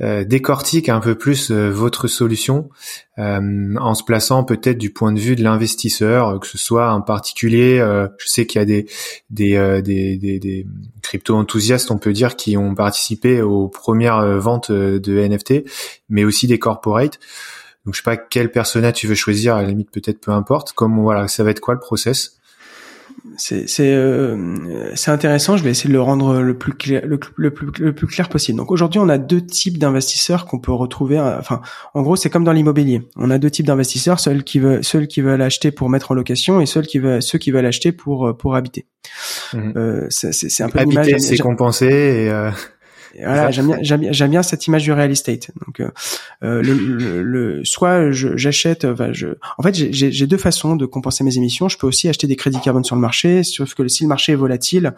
Speaker 1: décortique un peu plus votre solution en se plaçant peut-être du point de vue de l'investisseur, que ce soit un particulier, je sais qu'il y a des des, des, des, des crypto-enthousiastes, on peut dire, qui ont participé aux premières ventes de NFT, mais aussi des corporates. Donc je sais pas quel personnage tu veux choisir, à la limite peut-être peu importe. Comme voilà, ça va être quoi le process?
Speaker 2: C'est c'est euh, intéressant. Je vais essayer de le rendre le plus clair le, le, plus, le plus clair possible. Donc aujourd'hui, on a deux types d'investisseurs qu'on peut retrouver. Euh, enfin, en gros, c'est comme dans l'immobilier. On a deux types d'investisseurs ceux qui veulent ceux qui veulent acheter pour mettre en location et ceux qui veulent ceux qui veulent acheter pour euh, pour habiter.
Speaker 1: Mmh. Euh, c'est un peu habiter, c'est compenser et euh
Speaker 2: voilà, j'aime bien, j'aime bien, j'aime bien cette image du real estate. Donc, euh, euh le, le, soit j'achète, enfin, je, en fait, j'ai deux façons de compenser mes émissions. Je peux aussi acheter des crédits carbone sur le marché, sauf que si le marché est volatile,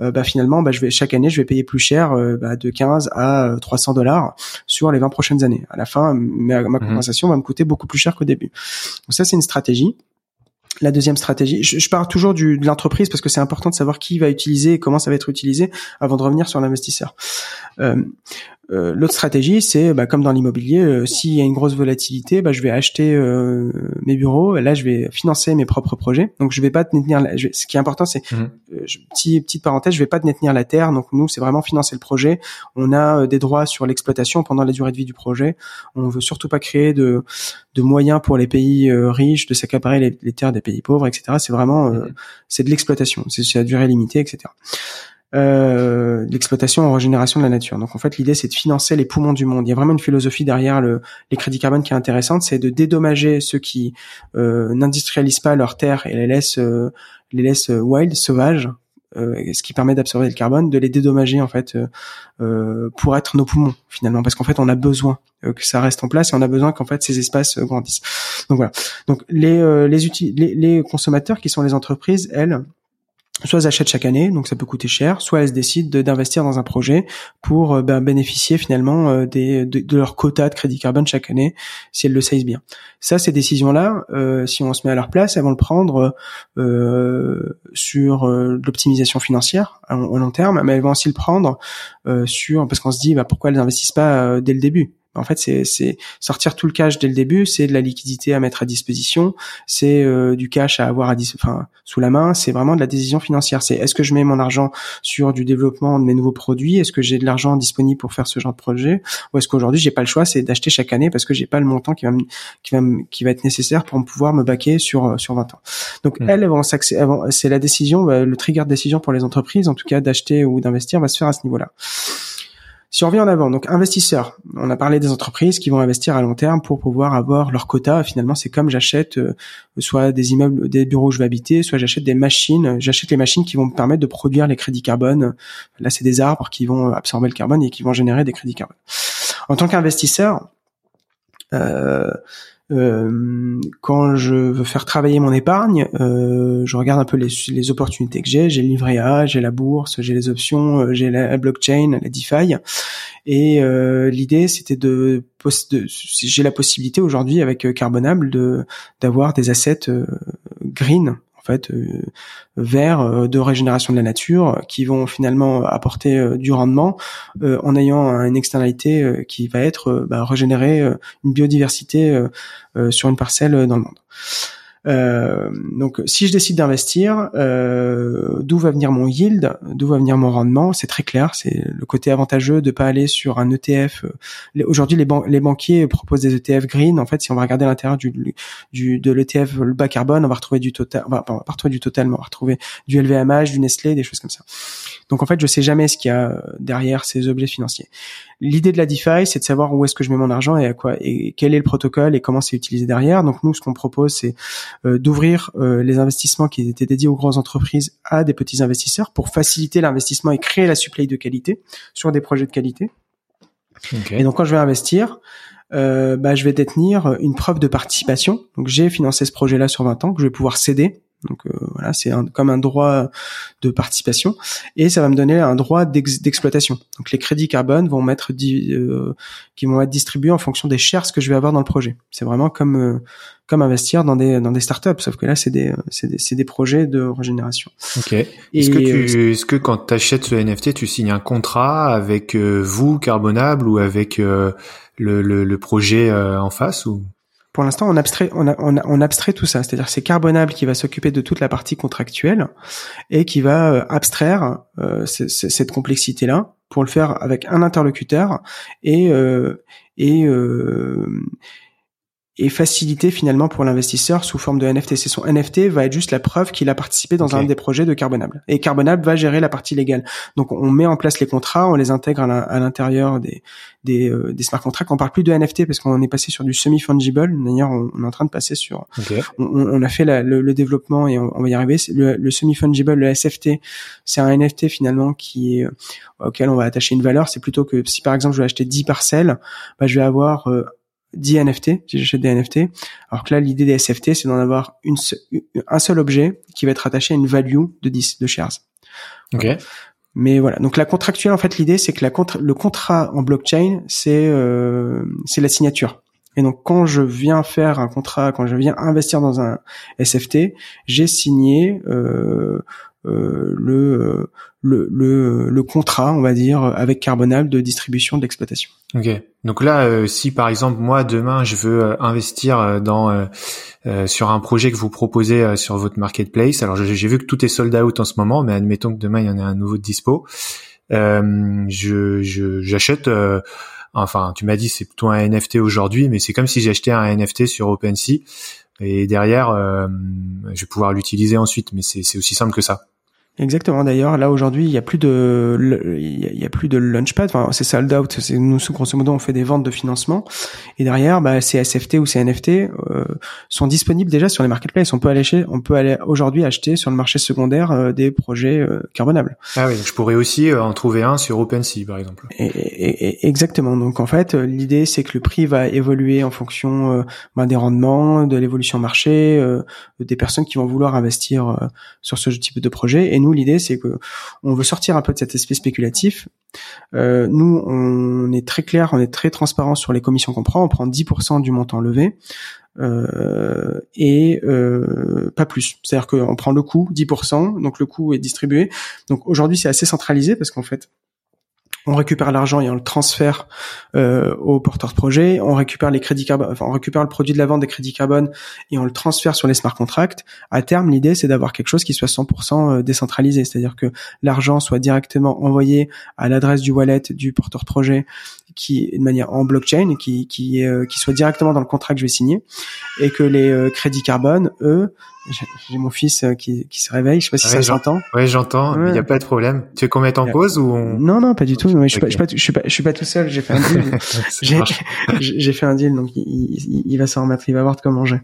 Speaker 2: euh, bah finalement, bah je vais chaque année, je vais payer plus cher, euh, bah, de 15 à 300 dollars sur les 20 prochaines années. À la fin, ma, ma mhm. compensation va me coûter beaucoup plus cher qu'au début. Donc ça, c'est une stratégie. La deuxième stratégie, je, je pars toujours de l'entreprise parce que c'est important de savoir qui va utiliser et comment ça va être utilisé avant de revenir sur l'investisseur. Euh, euh, l'autre stratégie, c'est bah, comme dans l'immobilier, euh, s'il y a une grosse volatilité, bah, je vais acheter euh, mes bureaux. Là, je vais financer mes propres projets. Donc, je vais pas tenir. La, ce qui est important, c'est mmh. petit, petite parenthèse, je vais pas tenir la terre. Donc, nous, c'est vraiment financer le projet. On a des droits sur l'exploitation pendant la durée de vie du projet. On veut surtout pas créer de, de moyens pour les pays riches de s'accaparer les, les, terres des pays pauvres, etc. C'est vraiment, mmh. c'est de l'exploitation. C'est à durée limitée, etc euh, l'exploitation en régénération de la nature. Donc en fait, l'idée c'est de financer les poumons du monde. Il y a vraiment une philosophie derrière le, les crédits carbone qui est intéressante, c'est de dédommager ceux qui euh, n'industrialisent pas leurs terres et les laissent euh, les laissent wild, sauvages, euh, ce qui permet d'absorber le carbone, de les dédommager en fait euh, pour être nos poumons finalement, parce qu'en fait on a besoin que ça reste en place et on a besoin qu'en fait ces espaces grandissent. Donc voilà. Donc les les, les, les consommateurs qui sont les entreprises, elles soit elles achètent chaque année, donc ça peut coûter cher, soit elles décident d'investir dans un projet pour euh, ben, bénéficier finalement euh, de, leur quota de crédit carbone chaque année, si elles le savent bien. Ça, ces décisions-là, euh, si on se met à leur place, elles vont le prendre sur l'optimisation financière à, long terme, mais elles vont aussi le prendre sur parce qu'on se dit bah, pourquoi elles n'investissent pas dès le début en fait, c'est sortir tout le cash dès le début, c'est de la liquidité à mettre à disposition, c'est euh, du cash à avoir à enfin, sous la main, c'est vraiment de la décision financière. C'est est-ce que je mets mon argent sur du développement de mes nouveaux produits, est-ce que j'ai de l'argent disponible pour faire ce genre de projet, ou est-ce qu'aujourd'hui j'ai pas le choix, c'est d'acheter chaque année parce que j'ai pas le montant qui va qui va qui va être nécessaire pour pouvoir me baquer sur sur 20 ans. Donc mmh. vont c'est la décision, bah, le trigger de décision pour les entreprises, en tout cas d'acheter ou d'investir, va se faire à ce niveau-là. Si on revient en avant, donc investisseurs, on a parlé des entreprises qui vont investir à long terme pour pouvoir avoir leur quota. Finalement, c'est comme j'achète euh, soit des immeubles, des bureaux où je vais habiter, soit j'achète des machines. J'achète les machines qui vont me permettre de produire les crédits carbone. Là, c'est des arbres qui vont absorber le carbone et qui vont générer des crédits carbone. En tant qu'investisseur, euh, euh, quand je veux faire travailler mon épargne, euh, je regarde un peu les, opportunités que j'ai. J'ai le livret A, j'ai la bourse, j'ai les options, euh, j'ai la blockchain, la DeFi. Et euh, l'idée, c'était de, de j'ai la possibilité aujourd'hui avec Carbonable de d'avoir des assets green fait euh, vers euh, de régénération de la nature qui vont finalement apporter euh, du rendement en ayant une externalité qui va être bah, régénérer une biodiversité sur une parcelle dans le monde. Euh, donc, si je décide d'investir, euh, d'où va venir mon yield, d'où va venir mon rendement, c'est très clair. C'est le côté avantageux de pas aller sur un ETF. Aujourd'hui, les, banquiers proposent des ETF green. En fait, si on va regarder l'intérieur du, du, de l'ETF le bas carbone, on va retrouver du total, on va, retrouver du total, on va retrouver du LVMH, du Nestlé, des choses comme ça. Donc, en fait, je sais jamais ce qu'il y a derrière ces objets financiers. L'idée de la DeFi, c'est de savoir où est-ce que je mets mon argent et à quoi et quel est le protocole et comment c'est utilisé derrière. Donc nous, ce qu'on propose, c'est euh, d'ouvrir euh, les investissements qui étaient dédiés aux grosses entreprises à des petits investisseurs pour faciliter l'investissement et créer la supply de qualité sur des projets de qualité. Et donc quand je vais investir, euh, bah, je vais détenir une preuve de participation. Donc j'ai financé ce projet-là sur 20 ans que je vais pouvoir céder donc euh, voilà, c'est comme un droit de participation et ça va me donner un droit d'exploitation. Donc les crédits carbone vont mettre euh, qui vont être distribués en fonction des shares que je vais avoir dans le projet. C'est vraiment comme euh, comme investir dans des dans des startups, sauf que là c'est des c'est des, des projets de régénération.
Speaker 1: Ok. Est-ce que tu est-ce que quand tu achètes ce NFT, tu signes un contrat avec vous Carbonable ou avec le, le, le projet en face ou?
Speaker 2: Pour l'instant, on abstrait, on, on, abstrait tout ça. C'est-à-dire c'est Carbonable qui va s'occuper de toute la partie contractuelle et qui va euh, abstraire euh, cette complexité-là pour le faire avec un interlocuteur et euh, et et faciliter finalement pour l'investisseur sous forme de NFT. C'est son NFT va être juste la preuve qu'il a participé dans un des projets de Carbonable. Et Carbonable va gérer la partie légale. Donc on met en place les contrats, on les intègre à l'intérieur des des, euh, des smart contracts. On parle plus de NFT parce qu'on est passé sur du semi fungible. D'ailleurs, on, est en train de passer sur. On, on, a fait la, le, développement et on, va y arriver. Le, le semi fungible, le SFT, c'est un NFT finalement qui est euh, auquel on va attacher une valeur. C'est plutôt que si par exemple je vais acheter 10 parcelles, bah, je vais avoir euh, 10 NFT, si j'achète des NFT. Alors que là, l'idée des SFT, c'est d'en avoir une un seul objet qui va être attaché à une value de 10 de shares.
Speaker 1: Ok.
Speaker 2: Mais voilà. Donc la contractuelle, en fait, l'idée, c'est que la le contrat en blockchain, c'est euh, c'est la signature. Et donc quand je viens faire un contrat, quand je viens investir dans un SFT, j'ai signé euh, le, le, le, le, contrat, on va dire, avec Carbonable de distribution d'exploitation.
Speaker 1: Ok. Donc là, euh, si par exemple moi demain je veux euh, investir dans sur un projet que vous proposez sur votre marketplace, alors j'ai vu que tout est sold out en ce moment, mais admettons que demain il y en a un nouveau de dispo, je j'achète. enfin, tu m'as dit c'est plutôt un NFT aujourd'hui, mais c'est comme si j'achetais un NFT sur OpenSea et derrière, je vais pouvoir l'utiliser ensuite. Mais c'est aussi simple que ça.
Speaker 2: Exactement. D'ailleurs, là aujourd'hui, il y a plus de, il y a plus de launchpad. Enfin, c'est sold out. C'est nous, grosso modo, on fait des ventes de financement. Et derrière, bah, ces SFT ou ces NFT euh, sont disponibles déjà sur les marketplaces. On peut aller, on peut aller aujourd'hui acheter sur le marché secondaire euh, des projets euh, carbonables.
Speaker 1: Ah oui, je pourrais aussi en trouver un sur OpenSea, par exemple.
Speaker 2: Et, exactement. Donc en fait, l'idée c'est que le prix va évoluer en fonction bah, des rendements, de l'évolution marché, des personnes qui vont vouloir investir sur ce type de projet. Et nous l'idée, c'est que on veut sortir un peu de cet aspect spéculatif. Euh, nous, on est très clair, on est très transparent sur les commissions qu'on prend. On prend 10% du montant levé. Euh, et euh, pas plus. C'est-à-dire qu'on prend le coût, 10%, donc le coût est distribué. Donc aujourd'hui c'est assez centralisé parce qu'en fait on récupère l'argent et on le transfère euh, au porteur de projet, on récupère les crédits carbone, on récupère le produit de la vente des crédits carbone et on le transfère sur les smart contracts. À terme, l'idée c'est d'avoir quelque chose qui soit 100% euh, décentralisé, c'est-à-dire que l'argent soit directement envoyé à l'adresse du wallet du porteur de projet qui de manière en blockchain euh, qui soit directement dans le contrat que je vais signer et que les euh, crédits carbone eux j'ai mon fils euh, qui, qui se réveille, je sais pas si ça s'entend.
Speaker 1: Ouais, j'entends, il n'y a pas de problème. Tu veux qu'on mette en pause ou on...
Speaker 2: Non, non, pas du tout. je, suis pas, je, suis pas, je, suis pas, je suis pas tout seul. J'ai fait un deal. j'ai fait un deal, donc il, il, il va s'en remettre. Il va voir de quoi manger.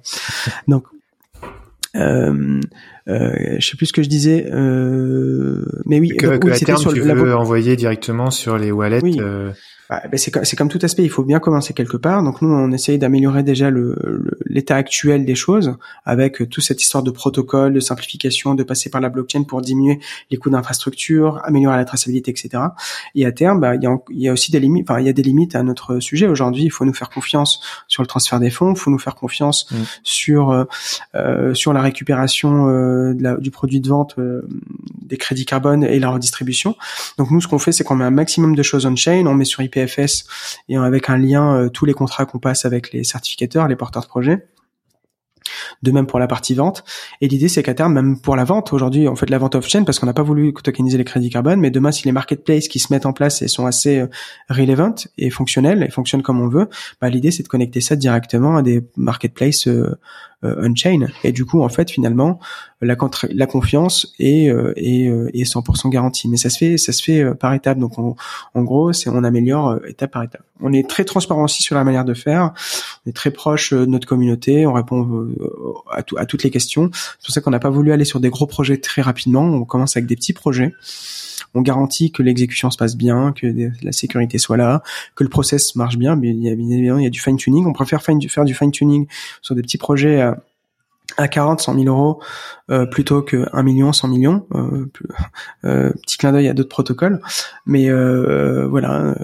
Speaker 2: Donc, euh, euh, je sais plus ce que je disais, euh, mais oui.
Speaker 1: Que, que à terme, sur tu veux envoyer directement sur les wallets. Oui. Euh...
Speaker 2: Bah, ben c'est comme, comme tout aspect, il faut bien commencer quelque part. Donc nous, on essaye d'améliorer déjà l'état le, actuel des choses avec euh, toute cette histoire de protocole, de simplification, de passer par la blockchain pour diminuer les coûts d'infrastructure, améliorer la traçabilité, etc. Et à terme, bah, il y, a, y a aussi des limites. Enfin, il y a des limites à notre sujet aujourd'hui. Il faut nous faire confiance sur le transfert des fonds, il faut nous faire confiance mmh. sur euh, euh, sur la récupération euh, de la, du produit de vente euh, des crédits carbone et la redistribution. Donc nous, ce qu'on fait, c'est qu'on met un maximum de choses on chain, on met sur PFS et avec un lien euh, tous les contrats qu'on passe avec les certificateurs, les porteurs de projet. De même pour la partie vente. Et l'idée, c'est qu'à terme, même pour la vente, aujourd'hui, on fait de la vente off-chain parce qu'on n'a pas voulu tokeniser les crédits carbone, mais demain, si les marketplaces qui se mettent en place et sont assez euh, relevant et fonctionnels et fonctionnent comme on veut, bah, l'idée, c'est de connecter ça directement à des marketplaces euh, on-chain. Et du coup, en fait, finalement, la, la confiance est, euh, est, euh, est 100% garantie. Mais ça se fait, ça se fait par étapes. Donc, en gros, c'est on améliore étape par étape. On est très transparent aussi sur la manière de faire. On est très proche de notre communauté. On répond à, toutes les questions. C'est pour ça qu'on n'a pas voulu aller sur des gros projets très rapidement. On commence avec des petits projets on garantit que l'exécution se passe bien, que la sécurité soit là, que le process marche bien. Y a, il y a du fine tuning. On préfère faire du fine tuning sur des petits projets à, à 40, 100 000 euros euh, plutôt que 1 million, 100 millions. Euh, euh, petit clin d'œil à d'autres protocoles. Mais euh, voilà.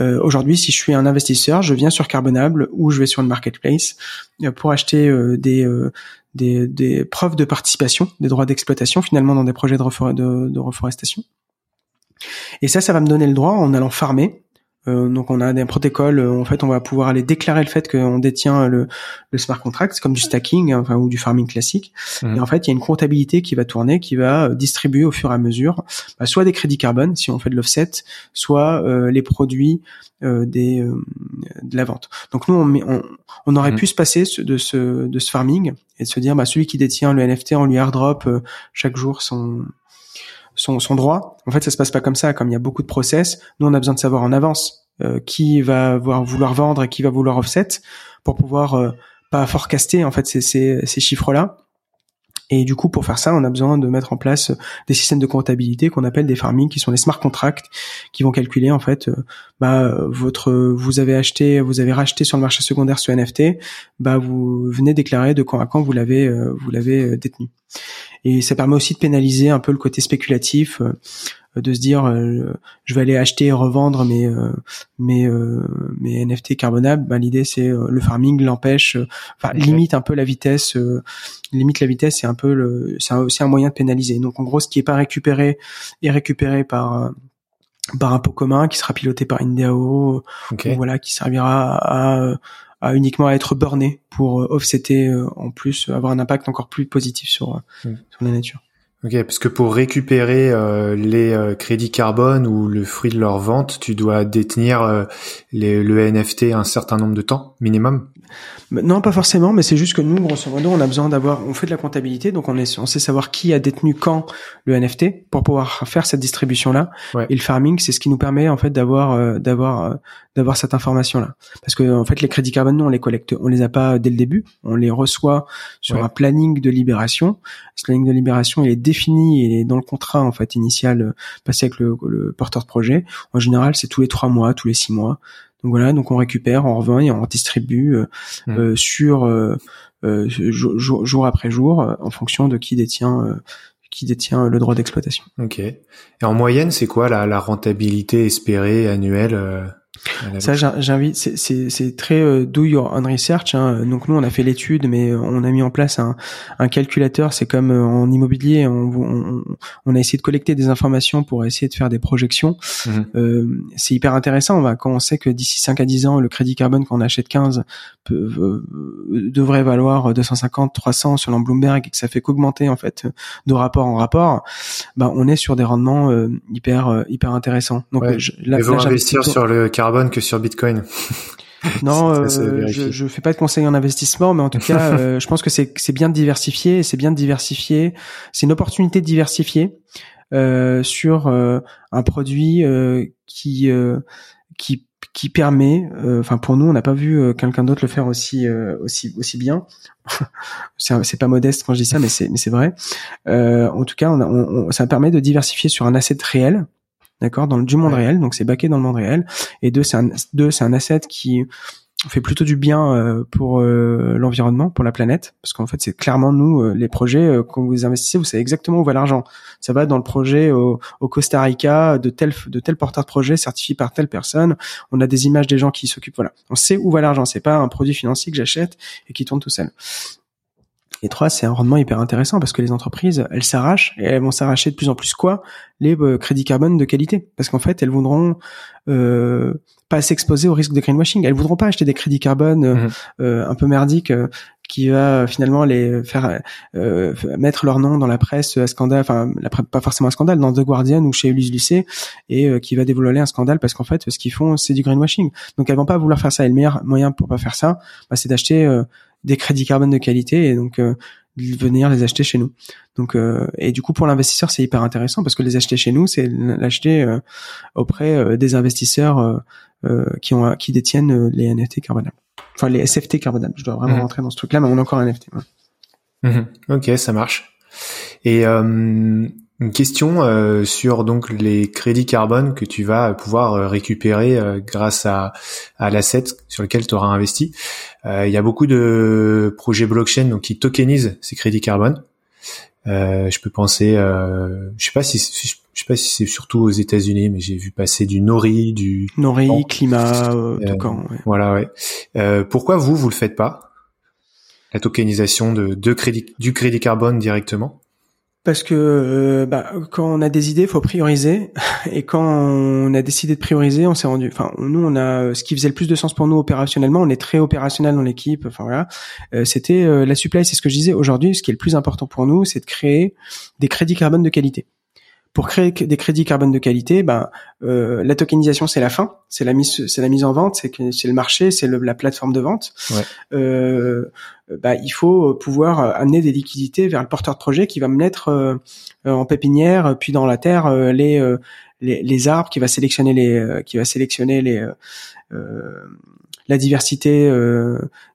Speaker 2: Euh, aujourd'hui, si je suis un investisseur, je viens sur Carbonable ou je vais sur une marketplace pour acheter des, des, des preuves de participation, des droits d'exploitation finalement dans des projets de, de, de reforestation. Et ça, ça va me donner le droit en allant farmer. Euh, donc on a des protocoles, euh, en fait on va pouvoir aller déclarer le fait qu'on détient le, le smart contract, comme du stacking hein, enfin, ou du farming classique. Mmh. Et en fait il y a une comptabilité qui va tourner, qui va euh, distribuer au fur et à mesure, bah, soit des crédits carbone si on fait de l'offset, soit les produits des de la vente. Donc nous on, on, aurait mmh. pu se passer de ce de ce farming et de se dire bah celui qui détient le NFT on lui airdrop chaque jour son son, son droit. En fait, ça se passe pas comme ça. Comme il y a beaucoup de process, nous on a besoin de savoir en avance euh, qui va vouloir vendre et qui va vouloir offset pour pouvoir euh, pas forecaster en fait ces, chiffres-là. Et du coup, pour faire ça, on a besoin de mettre en place des systèmes de comptabilité qu'on appelle des farming, qui sont des smart contracts, qui vont calculer en fait, euh, bah votre, vous avez acheté, vous avez racheté sur le marché secondaire ce NFT, bah vous venez déclarer de quand à quand vous l'avez, vous l'avez détenu et ça permet aussi de pénaliser un peu le côté spéculatif euh, de se dire euh, je vais aller acheter et revendre mes euh, mes mes NFT carbonables. Ben, l'idée c'est le farming l'empêche enfin limite un peu la vitesse limite la vitesse c'est un peu le c'est aussi un moyen de pénaliser. Donc en gros ce qui est pas récupéré est récupéré par par un pot commun qui sera piloté par une DAO voilà qui servira à, à uniquement à être burné pour euh, offsetter euh, en plus avoir un impact encore plus positif sur, euh, mm. sur la nature.
Speaker 1: Ok, parce que pour récupérer euh, les euh, crédits carbone ou le fruit de leur vente, tu dois détenir euh, les, le NFT un certain nombre de temps minimum.
Speaker 2: Non, pas forcément, mais c'est juste que nous, grosso modo, on a besoin d'avoir, on fait de la comptabilité, donc on est, on sait savoir qui a détenu quand le NFT pour pouvoir faire cette distribution-là. Et le farming, c'est ce qui nous permet en fait d'avoir, d'avoir, d'avoir cette information-là. Parce que en fait, les crédits carbone, nous, on les collecte, on les a pas dès le début, on les reçoit sur un planning de libération. Ce planning de libération, il est défini et dans le contrat en fait initial euh, passé avec le, le porteur de projet. En général, c'est tous les trois mois, tous les six mois. Donc voilà, donc on récupère, on revend et on distribue euh, mmh. euh sur euh, jour, jour, après jour en fonction de qui détient qui détient le droit d'exploitation.
Speaker 1: Ok. Et en moyenne, c'est quoi la, la rentabilité espérée annuelle
Speaker 2: ça, j'invite. C'est très euh, do your own research. Hein. Donc nous, on a fait l'étude, mais on a mis en place un, un calculateur. C'est comme euh, en immobilier, on, on, on, a essayé de collecter des informations pour essayer de faire des projections. Mhm. Euh, c'est hyper intéressant. On va, quand on sait que d'ici 5 à 10 ans, le crédit carbone qu'on achète 15 peut, euh, devrait valoir 250, 300 selon Bloomberg et que ça fait qu'augmenter en fait de rapport en rapport, bah on est sur des rendements hyper hyper intéressants.
Speaker 1: Donc je, là, investir sur le carbone que sur Bitcoin.
Speaker 2: Non, euh, je, je fais pas de conseils en investissement, mais en tout cas, euh, je pense que c'est bien de diversifier. C'est bien de diversifier. C'est une opportunité de diversifier euh, sur un produit qui qui qui permet, enfin pour nous, on n'a pas vu quelqu'un d'autre le faire aussi aussi aussi bien. c'est pas modeste quand je dis ça, mais c'est mais c'est vrai. en tout cas, on, on, ça permet de diversifier sur un asset réel d'accord, dans le du monde réel, donc c'est baqué dans le monde réel. Et deux, c'est un deux, c'est un asset qui fait plutôt du bien euh, pour euh, l'environnement, pour la planète, parce qu'en fait c'est clairement nous euh, les projets quand vous investissez, vous savez exactement où va l'argent. Ça va dans le projet au, au, Costa Rica de tel de tel porteur de projet certifié par telle personne. On a des images des gens qui s'occupent. Voilà, on sait où va l'argent. C'est pas un produit financier que j'achète et qui tourne tout seul. Et trois, c'est un rendement hyper intéressant parce que les entreprises, elles s'arrachent et elles vont s'arracher de plus en plus quoi? Les euh, crédits carbone de qualité. Parce qu'en fait, elles voudront euh, pas s'exposer au risque de greenwashing. Elles voudront pas acheter des crédits carbone euh, mhm. un peu merdiques qui va finalement les faire mettre leur nom dans la presse à scandale, enfin pas forcément un scandale, dans The Guardian ou chez Ulysse Lucet, et qui va dévoiler un scandale parce qu'en fait, ce qu'ils font, c'est du greenwashing. Donc elles vont pas vouloir faire ça. Et le meilleur moyen pour pas faire ça, bah, c'est d'acheter des crédits carbone de qualité et donc euh, venir les acheter chez nous. Donc euh, et du coup pour l'investisseur c'est hyper intéressant parce que les acheter chez nous c'est l'acheter euh, auprès euh, des investisseurs qui ont qui détiennent les NFT carbonables. Enfin les SFT carbonables. Je dois vraiment mmh. rentrer dans ce truc là mais on a encore un NFT.
Speaker 1: Mmh. Ok ça marche. Et une question euh, sur donc les crédits carbone que tu vas pouvoir euh, récupérer euh, grâce à, à l'asset sur lequel tu auras investi. Il y a beaucoup de projets blockchain donc qui tokenisent ces crédits carbone. je peux penser, je sais pas si je sais pas si c'est surtout aux États-Unis, mais j'ai vu passer du Nori, du
Speaker 2: Nori, climat, quand,
Speaker 1: Voilà, ouais. pourquoi vous vous le faites pas la tokenisation de, de crédit du crédit carbone directement?
Speaker 2: Parce que euh, bah, quand on a des idées, faut prioriser. Et quand on a décidé de prioriser, on s'est rendu. Enfin, nous, on a ce qui faisait le plus de sens pour nous opérationnellement. On est très opérationnel dans l'équipe. Enfin voilà, euh, c'était euh, la supply. C'est ce que je disais aujourd'hui. Ce qui est le plus important pour nous, c'est de créer des crédits carbone de qualité pour créer des crédits carbone de qualité, ben euh, la tokenisation c'est la fin, c'est la mise, c'est la mise en vente, c'est c'est le marché, c'est la plateforme de vente. Ouais. Euh, bah, il faut pouvoir amener des liquidités vers le porteur de projet qui va me mettre euh, en pépinière, puis dans la terre euh, les, euh, les, les arbres, qui va sélectionner les, qui va sélectionner les la diversité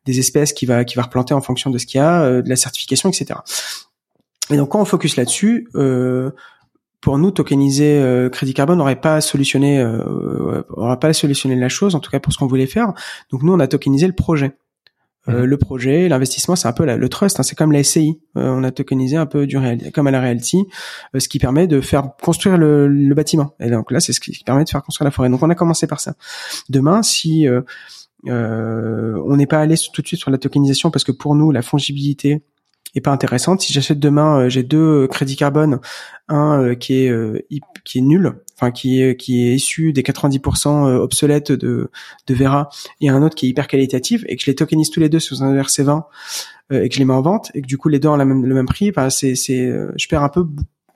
Speaker 2: des espèces qui va qui va replanter en fonction de ce qu'il y a, de la certification, etc. Et donc quand on focus là-dessus, euh, pour nous, tokeniser euh, crédit carbone n'aurait pas solutionné, euh, aurait pas solutionné la chose, en tout cas pour ce qu'on voulait faire. Donc nous, on a tokenisé le projet. Euh, mhm. le projet, l'investissement, c'est un peu le trust, hein, c'est comme la SCI. Euh, on a tokenisé un peu du réel, comme à la realty, euh, ce qui permet de faire construire le, le, bâtiment. Et donc là, c'est ce qui permet de faire construire la forêt. Donc on a commencé par ça. Demain, si on n'est pas allé tout de suite sur la tokenisation, parce que pour nous, la fongibilité, est pas intéressante. Si j'achète demain, euh, j'ai deux euh, crédits carbone, un euh, qui est qui est nul, enfin qui est qui est issu des 90% obsolètes de de Vera, et un autre qui est hyper qualitatif, et que je les tokenise tous les deux sous un ERC20 et que je les mets en vente, et que du coup les deux ont la même, le même prix, bah c'est c'est je perds un peu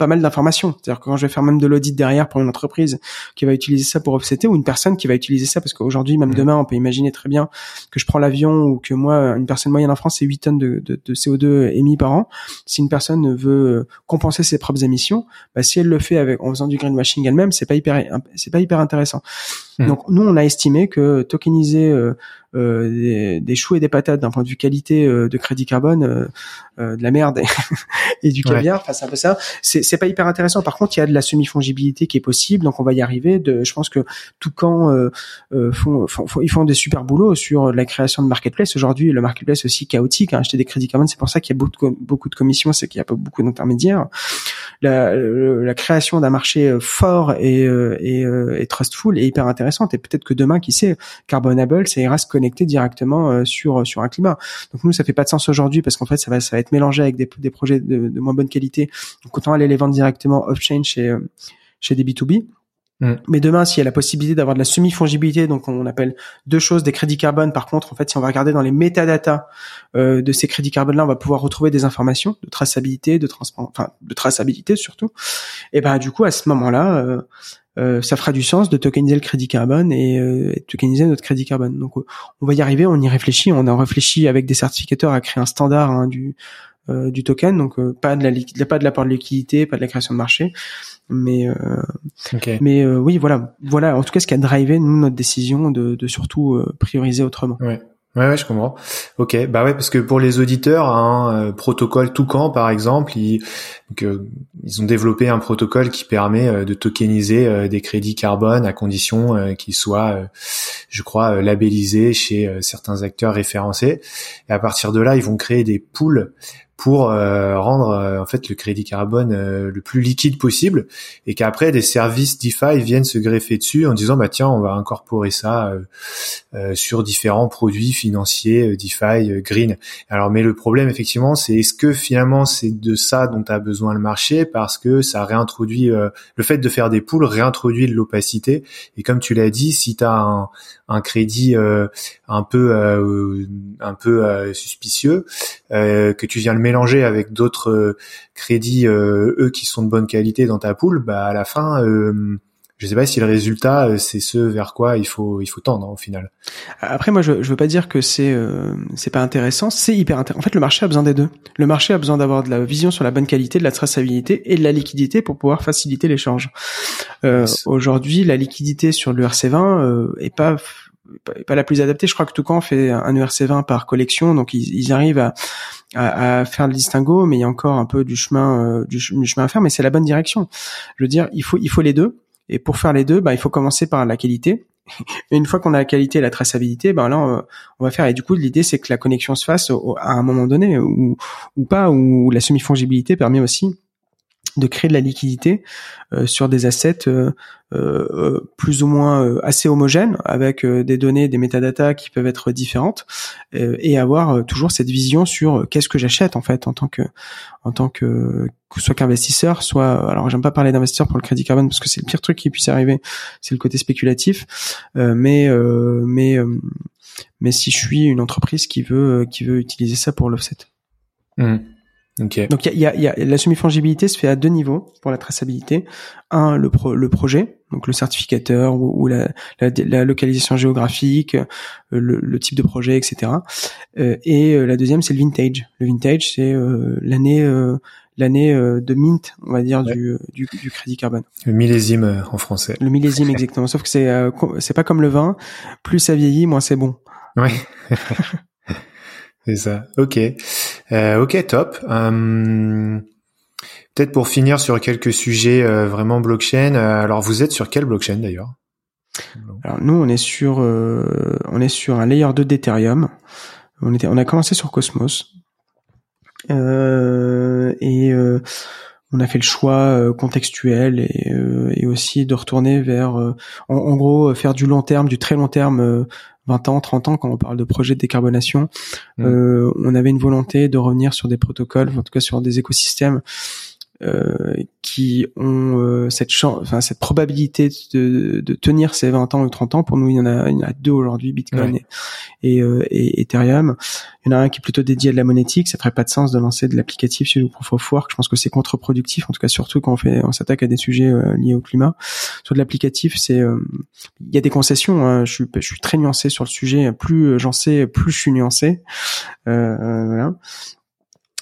Speaker 2: pas mal d'informations. C'est-à-dire que quand je vais faire même de l'audit derrière pour une entreprise qui va utiliser ça pour offsetter ou une personne qui va utiliser ça parce qu'aujourd'hui, même mmh. demain, on peut imaginer très bien que je prends l'avion ou que moi, une personne moyenne en France, c'est 8 tonnes de, de, de, CO2 émis par an. Si une personne veut compenser ses propres émissions, bah, si elle le fait avec en faisant du greenwashing elle-même, c'est pas hyper c'est pas hyper intéressant. Mmh. Donc nous, on a estimé que tokeniser euh, euh, des, des, choux et des patates d'un point de vue qualité euh, de crédit carbone, euh, euh, de la merde et, du caviar, enfin c'est un peu ça. C'est, c'est pas hyper intéressant. Par contre, il y a de la semi-fongibilité qui est possible, donc on va y arriver. De, je pense que tout quand font, font, font, ils font des super boulots sur la création de marketplace. Aujourd'hui, le marketplace aussi chaotique. Hein, acheter des crédits carbone, c'est pour ça qu'il y a beaucoup de, beaucoup de commissions, c'est qu'il y a pas beaucoup d'intermédiaires. La, la, création d'un marché fort et, et, et, trustful est hyper intéressante. Et peut-être que demain, qui sait, Carbonable, ça ira se connecter directement euh, sur sur un climat. Donc nous, ça fait pas de sens aujourd'hui parce qu'en fait, ça va ça va être mélangé avec des, des projets de, de, moins bonne qualité. Donc autant aller les vendre directement off-chain chez euh, chez des B2B. Mm. Mais demain, s'il y a la possibilité d'avoir de la semi-fongibilité, donc on appelle deux choses des crédits carbone. Par contre, en fait, si on va regarder dans les métadatas euh, de ces crédits carbone-là, on va pouvoir retrouver des informations de traçabilité, de transport, enfin de traçabilité surtout. Et ben du coup, à ce moment-là, euh, euh, ça fera du sens de tokeniser le crédit carbone et, euh, tokeniser notre crédit carbone. Donc on va y arriver, on y réfléchit, on a réfléchi avec des certificateurs à créer un standard hein, du euh, du token, donc euh, pas de la pas de l'apport de liquidité, pas de la création de marché, mais mais oui voilà voilà en tout cas ce qui a drivé nous notre décision de, de surtout prioriser autrement.
Speaker 1: Ouais. Ouais, ouais, je comprends. Ok, bah ouais, parce que pour les auditeurs, un euh, protocole Toucan, par exemple, ils, euh, ils ont développé un protocole qui permet euh, de tokeniser des crédits carbone à condition qu'ils soient, je crois, labellisés chez certains acteurs référencés. Et à partir de là, ils vont créer des pools pour euh, rendre euh, en fait le crédit carbone euh, le plus liquide possible et qu'après des services DeFi viennent se greffer dessus en disant bah tiens on va incorporer ça sur différents produits financiers DeFi green. Alors mais le problème effectivement c'est est-ce que finalement c'est de ça dont a besoin le marché? Parce que ça réintroduit le fait de faire des poules réintroduit de l'opacité et comme tu l'as dit si tu as un, un crédit un peu un peu suspicieux que tu viens le mélanger avec d'autres euh, crédits euh, eux qui sont de bonne qualité dans ta poule, bah à la fin euh, je sais pas si le résultat c'est ce vers quoi il faut il faut tendre au final.
Speaker 2: Après moi je je veux pas dire que c'est c'est pas intéressant, c'est hyper intéressant. En fait le marché a besoin des deux. Le marché a besoin d'avoir de la vision sur la bonne qualité, de la traçabilité et de la liquidité pour pouvoir faciliter l'échange. Aujourd'hui la liquidité sur le RC20 est pas pas la plus adaptée. Je crois que Toucan fait un ERC20 par collection, donc ils, ils arrivent à, à, à, faire le distinguo, mais il y a encore un peu du chemin, euh, du, chemin à faire, mais c'est la bonne direction. Je veux dire, il faut, il faut les deux. Et pour faire les deux, bah, il faut commencer par la qualité. Et une fois qu'on a la qualité et la traçabilité, ben là, on, va faire. Et du coup, l'idée, c'est que la connexion se fasse à un moment donné, ou, ou pas, ou la semi-fongibilité permet aussi de créer de la liquidité euh, sur des assets euh, euh, plus ou moins assez homogènes avec des données, des métadatas qui peuvent être différentes et avoir toujours cette vision sur qu'est-ce que j'achète en fait en tant que en tant que soit qu'investisseur, soit alors j'aime pas parler d'investisseur pour le crédit carbone parce que c'est le pire truc qui puisse arriver, c'est le côté spéculatif, mais mais mais si je suis une entreprise qui veut qui veut utiliser ça pour l'offset.
Speaker 1: Mmh.
Speaker 2: Donc il y a, y a, la semi-fongibilité se fait à deux niveaux pour la traçabilité. Un, le, le projet, donc le certificateur ou, la, la, localisation géographique, euh, le, le, type de projet, etc. Euh, et euh, la deuxième, c'est le vintage. Le vintage, c'est l'année l'année de mint, on va dire, du, du, du, crédit carbone.
Speaker 1: Le millésime en français.
Speaker 2: Le millésime, exactement. Sauf que c'est c'est pas comme le vin. Plus ça vieillit, moins c'est bon.
Speaker 1: Ouais. C'est ça. Ok. Euh, ok, top. Euh, peut-être pour finir sur quelques sujets euh, vraiment blockchain. alors, vous êtes sur quelle blockchain d'ailleurs?
Speaker 2: Alors nous, on est sur on est sur un layer 2 d'Ethereum. On on a commencé sur Cosmos et on a fait le choix contextuel et, aussi de retourner vers en, gros faire du long terme, du très long terme 20 ans, 30 ans, quand on parle de projet de décarbonation, mm. euh, on avait une volonté de revenir sur des protocoles, en tout cas sur des écosystèmes qui ont euh, cette chance, enfin cette probabilité de, de, tenir ces 20 ans ou 30 ans. Pour nous, il y en a, il y en a deux aujourd'hui, Bitcoin et, et, euh, et, Ethereum. Il y en a un qui est plutôt dédié à de la monétique. Ça ferait pas de sens de lancer de l'applicatif sur le Proof of Work. Je pense que c'est contre-productif, en tout cas surtout quand on fait, on s'attaque à des sujets liés au climat. Sur de l'applicatif, c'est, il y a des concessions. Hein. Je suis, je suis très nuancé sur le sujet. Plus j'en sais, plus je suis nuancé. voilà.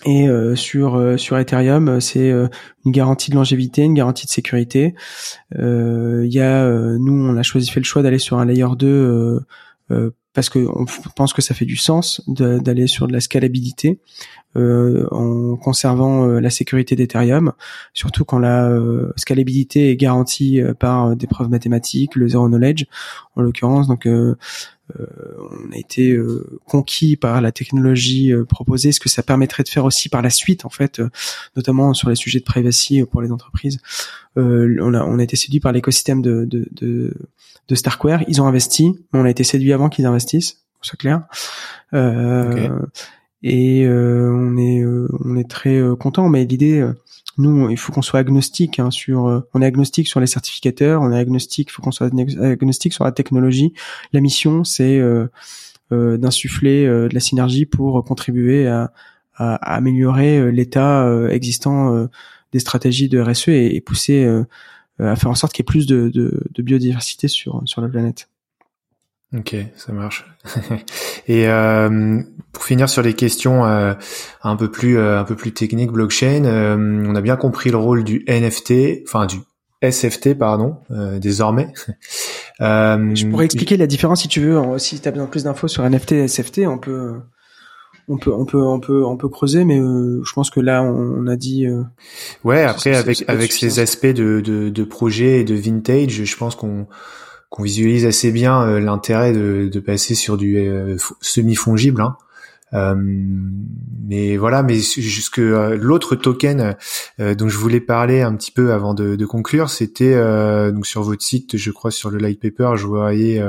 Speaker 2: Et euh, sur euh, sur Ethereum, euh, c'est une garantie de longévité, une garantie de sécurité. Il y a, nous, on a choisi fait le choix d'aller sur un layer 2 parce que on pense que ça fait du sens d'aller sur de la scalabilité euh, en conservant la sécurité d'Ethereum, surtout quand la scalabilité est garantie par des preuves mathématiques, le zero knowledge en l'occurrence. Donc euh, on a été euh, conquis par la technologie euh, proposée, ce que ça permettrait de faire aussi par la suite, en fait, notamment sur les sujets de privacy pour les entreprises. on, a, été séduit par l'écosystème de, de, de, de, Starkware. Ils ont investi, mais on a été séduit avant qu'ils investissent, c'est clair. Et on est on est très content, mais l'idée nous, il faut qu'on soit agnostique hein, sur. Euh, on est agnostique sur les certificateurs, on est agnostique. Il faut qu'on soit agnostique sur la technologie. La mission, c'est euh, euh, d'insuffler de la synergie pour contribuer à, à, améliorer l'état existant des stratégies de RSE et, et pousser à faire en sorte qu'il y ait plus de, de, de biodiversité sur sur la planète.
Speaker 1: Ok, ça marche. Et euh, pour finir sur les questions euh, un peu plus euh, un peu plus techniques blockchain, on a bien compris le rôle du NFT, enfin du SFT pardon, désormais.
Speaker 2: Je pourrais expliquer la différence si tu veux. Si tu as besoin de plus d'infos sur NFT et SFT, on peut on peut on peut on peut on peut creuser mais je pense que là on, a dit
Speaker 1: ouais après avec avec ces aspects de, de de projet et de vintage je pense qu'on qu'on visualise assez bien euh, l'intérêt de, de, passer sur du euh, semi-fongible. Hein. Euh, mais voilà, mais jusque l'autre token dont je voulais parler un petit peu avant de, de conclure, c'était donc sur votre site, je crois sur le light paper, je voyais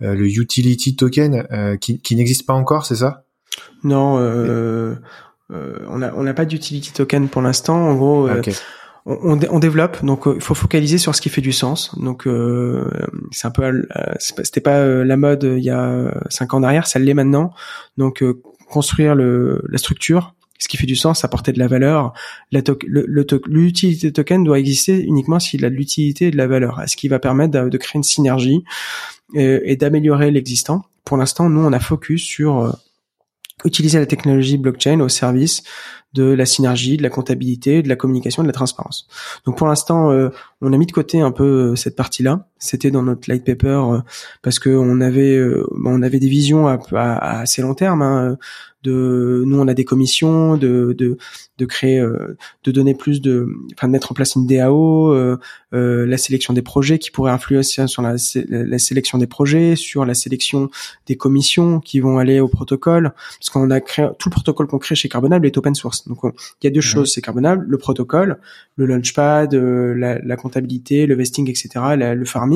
Speaker 1: le utility token qui, qui n'existe pas encore, c'est ça?
Speaker 2: Non, on n'a on n'a pas d'utility token pour l'instant. En gros, on, on, développe, donc euh, il faut focaliser sur ce qui fait du sens. Donc euh, c'est un peu, euh, c'était pas la mode il y a cinq ans derrière, ça l'est maintenant. Donc construire le, la structure, ce qui fait du sens, apporter de la valeur. L'utilité token doit exister uniquement s'il a de l'utilité et de la valeur, ce qui va permettre de, créer une synergie et, et d'améliorer l'existant. Pour l'instant, nous, on a focus sur utiliser la technologie blockchain au service de la synergie, de la comptabilité, de la communication, de la transparence. Donc pour l'instant, euh, on a mis de côté un peu euh, cette partie-là. C'était dans notre light paper euh, parce que on avait on avait des visions à, assez long terme. Hein, de nous on a des commissions de de, de créer euh, de donner plus de enfin de mettre en place une DAO euh, euh, la sélection des projets qui pourrait influencer sur la, la, sélection des projets sur la sélection des commissions qui vont aller au protocole parce qu'on a créé tout le protocole qu'on crée chez Carbonable est open source donc il y a deux choses c'est Carbonable le protocole le launchpad la, la comptabilité le vesting etc le farming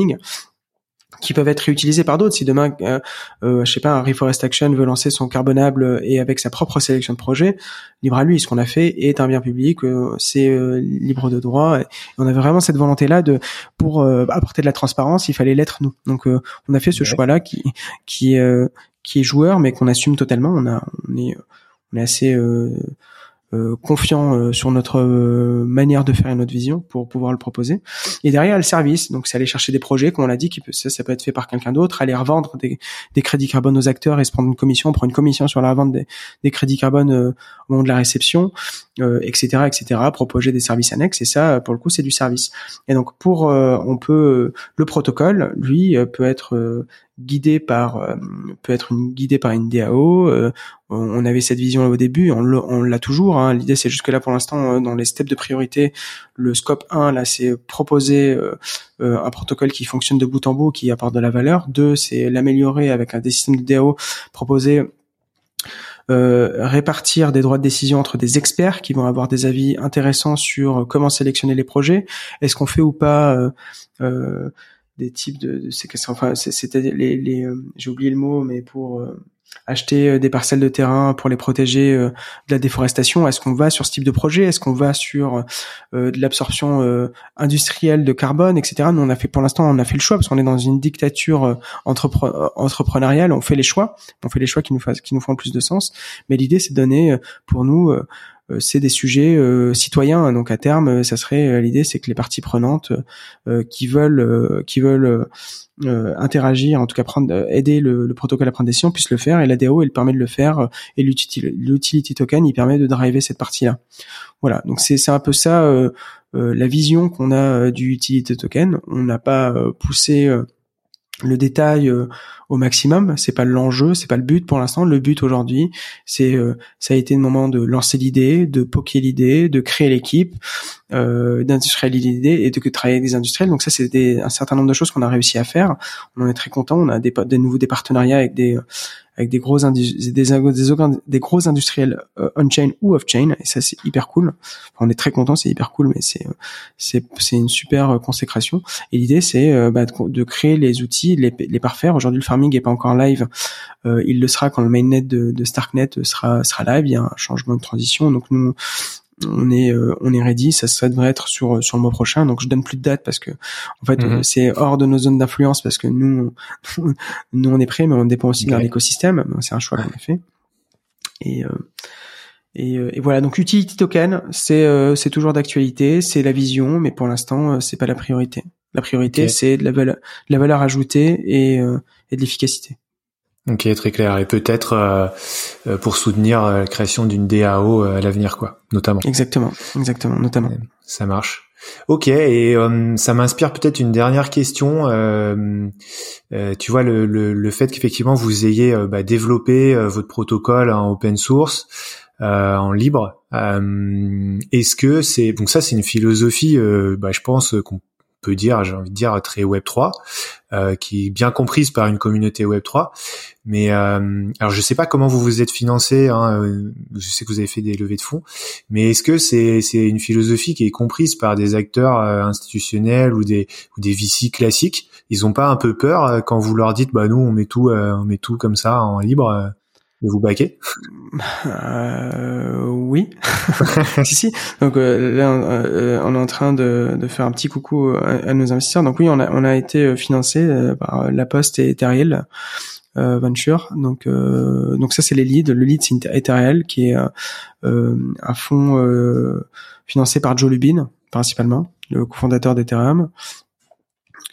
Speaker 2: qui peuvent être réutilisés par d'autres. Si demain, euh, euh, je sais pas, un Reforest Action veut lancer son carbonable et avec sa propre sélection de projets, libre à lui. Ce qu'on a fait est un bien public, euh, c'est euh, libre de droit. Et on avait vraiment cette volonté-là de, pour apporter de la transparence, il fallait l'être nous. Donc, on a fait ce choix-là qui, qui, qui est joueur, mais qu'on assume totalement. On a, on est, on est assez euh, confiant euh, sur notre euh, manière de faire et notre vision pour pouvoir le proposer. Et derrière, le service, donc c'est aller chercher des projets, comme on l'a dit, qui peut, ça, ça peut être fait par quelqu'un d'autre, aller revendre des, des, crédits carbone aux acteurs et se prendre une commission, prendre une commission sur la vente des, des crédits carbone au moment de la réception, etc., etc. Proposer des services annexes et ça, pour le coup, c'est du service. Et donc pour, on peut, le protocole, lui, peut être guidé par euh, peut être une, guidé par une DAO. Euh, on avait cette vision au début, on l'a toujours. Hein. L'idée c'est jusque là pour l'instant euh, dans les steps de priorité, le scope 1 là c'est proposer un protocole qui fonctionne de bout en bout, qui apporte de la valeur. 2 c'est l'améliorer avec un des de DAO, proposer répartir des droits de décision entre des experts qui vont avoir des avis intéressants sur comment sélectionner les projets. Est-ce qu'on fait ou pas des types de, de enfin c'était les, les j'ai oublié le mot mais pour acheter euh, des parcelles de terrain pour les protéger euh, de la déforestation Est-ce qu'on va sur ce type de projet? Est-ce qu'on va sur euh, de l'absorption industrielle de carbone, etc. Nous, on a fait pour l'instant, on a fait le choix parce qu'on est dans une dictature entrepreneuriale. On fait les choix, on fait les choix qui nous, qui nous font le plus de sens. Mais l'idée, c'est de donner pour nous c'est des sujets citoyens. Donc à terme, ça serait l'idée, c'est que les parties prenantes qui veulent, qui veulent euh, interagir, en tout cas prendre, euh, aider le, le, protocole à prendre des décision puisse le faire et l'ADO il permet de le faire euh, et l'utility token il permet de driver cette partie-là. Voilà, donc c'est c'est un peu ça euh, la vision qu'on a du utility token. On n'a pas poussé le détail euh, au maximum c'est pas l'enjeu c'est pas le but pour l'instant. Le but aujourd'hui c'est euh, ça a été le moment de lancer l'idée de poker l'idée de créer l'équipe euh, d'industrialiser l'idée et de travailler avec des industriels. Donc ça c'est un certain nombre de choses qu'on a réussi à faire. On en est très content. On a des, des nouveaux des partenariats avec des avec des gros des, des, gros industriels euh, on-chain ou off-chain et ça c'est hyper cool. on est très content, c'est hyper cool, mais c'est c'est c'est une super euh, consécration. Et l'idée c'est euh, bah, de, créer les outils, les, les parfaire. Aujourd'hui le farming est pas encore live, il le sera quand le mainnet de, de Starknet sera sera live. Il y a un changement de transition, donc nous on est euh, on est ready ça, ça devrait être sur sur le mois prochain. Donc je donne plus de date parce que en fait mhm. c'est hors de nos zones d'influence parce que nous on, nous on est prêt mais on dépend aussi de l'écosystème c'est un choix qu'on a fait. Et euh, et, euh, et, voilà. Donc utility token c'est c'est toujours d'actualité c'est la vision mais pour l'instant c'est pas la priorité. La priorité c'est de la valeur la valeur ajoutée et et de l'efficacité
Speaker 1: Ok, très clair. Et peut-être euh, euh, pour soutenir euh, la création d'une DAO à l'avenir, quoi, notamment.
Speaker 2: Exactement, exactement, notamment.
Speaker 1: Ça marche. Ok, et ça m'inspire peut-être une dernière question. tu vois, le, le, le fait qu'effectivement vous ayez bah, développé votre protocole en open source, en libre, est-ce que c'est donc ça c'est une philosophie, bah, je pense qu'on peut dire, j'ai envie de dire très Web 3, euh, qui est bien comprise par une communauté Web 3. Mais euh, alors je sais pas comment vous vous êtes financé. Hein, euh, je sais que vous avez fait des levées de fonds, mais est-ce que c'est c'est une philosophie qui est comprise par des acteurs euh, institutionnels ou des ou des VC classiques? Ils ont pas un peu peur quand vous leur dites bah nous on met tout on met tout comme ça en libre de vous baquer
Speaker 2: euh, Oui. si, si. Donc euh, là, euh, on est en train de, de, faire un petit coucou à, nos investisseurs. Donc oui, on a, on a été financé par La Poste et Ethereal Venture. Donc, donc ça, c'est les leads. Le lead, c'est Ethereal, qui est un fonds financé par Joe Lubin, principalement, le cofondateur d'Ethereum.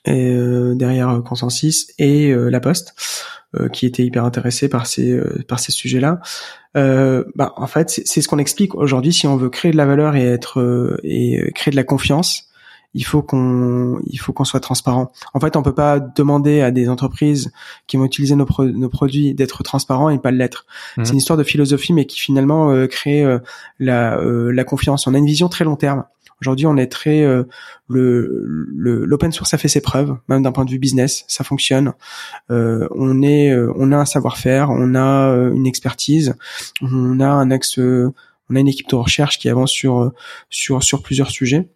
Speaker 2: Et derrière Consensus et La Poste. Euh, qui était hyper intéressé par ces euh, par ces sujets-là. Euh, bah, en fait, c'est ce qu'on explique aujourd'hui. Si on veut créer de la valeur et être et créer de la confiance, il faut qu'on il faut qu'on soit transparent. En fait, on peut pas demander à des entreprises qui vont utiliser nos, nos produits d'être transparents et pas l'être. Mmh. C'est une histoire de philosophie, mais qui finalement crée la la confiance. On a une vision très long terme. Aujourd'hui, on est très euh, le l'open source a fait ses preuves, même d'un point de vue business, ça fonctionne. Euh, on est, euh, on a un savoir-faire, on a une expertise, on a un axe, on a une équipe de recherche qui avance sur sur sur plusieurs sujets.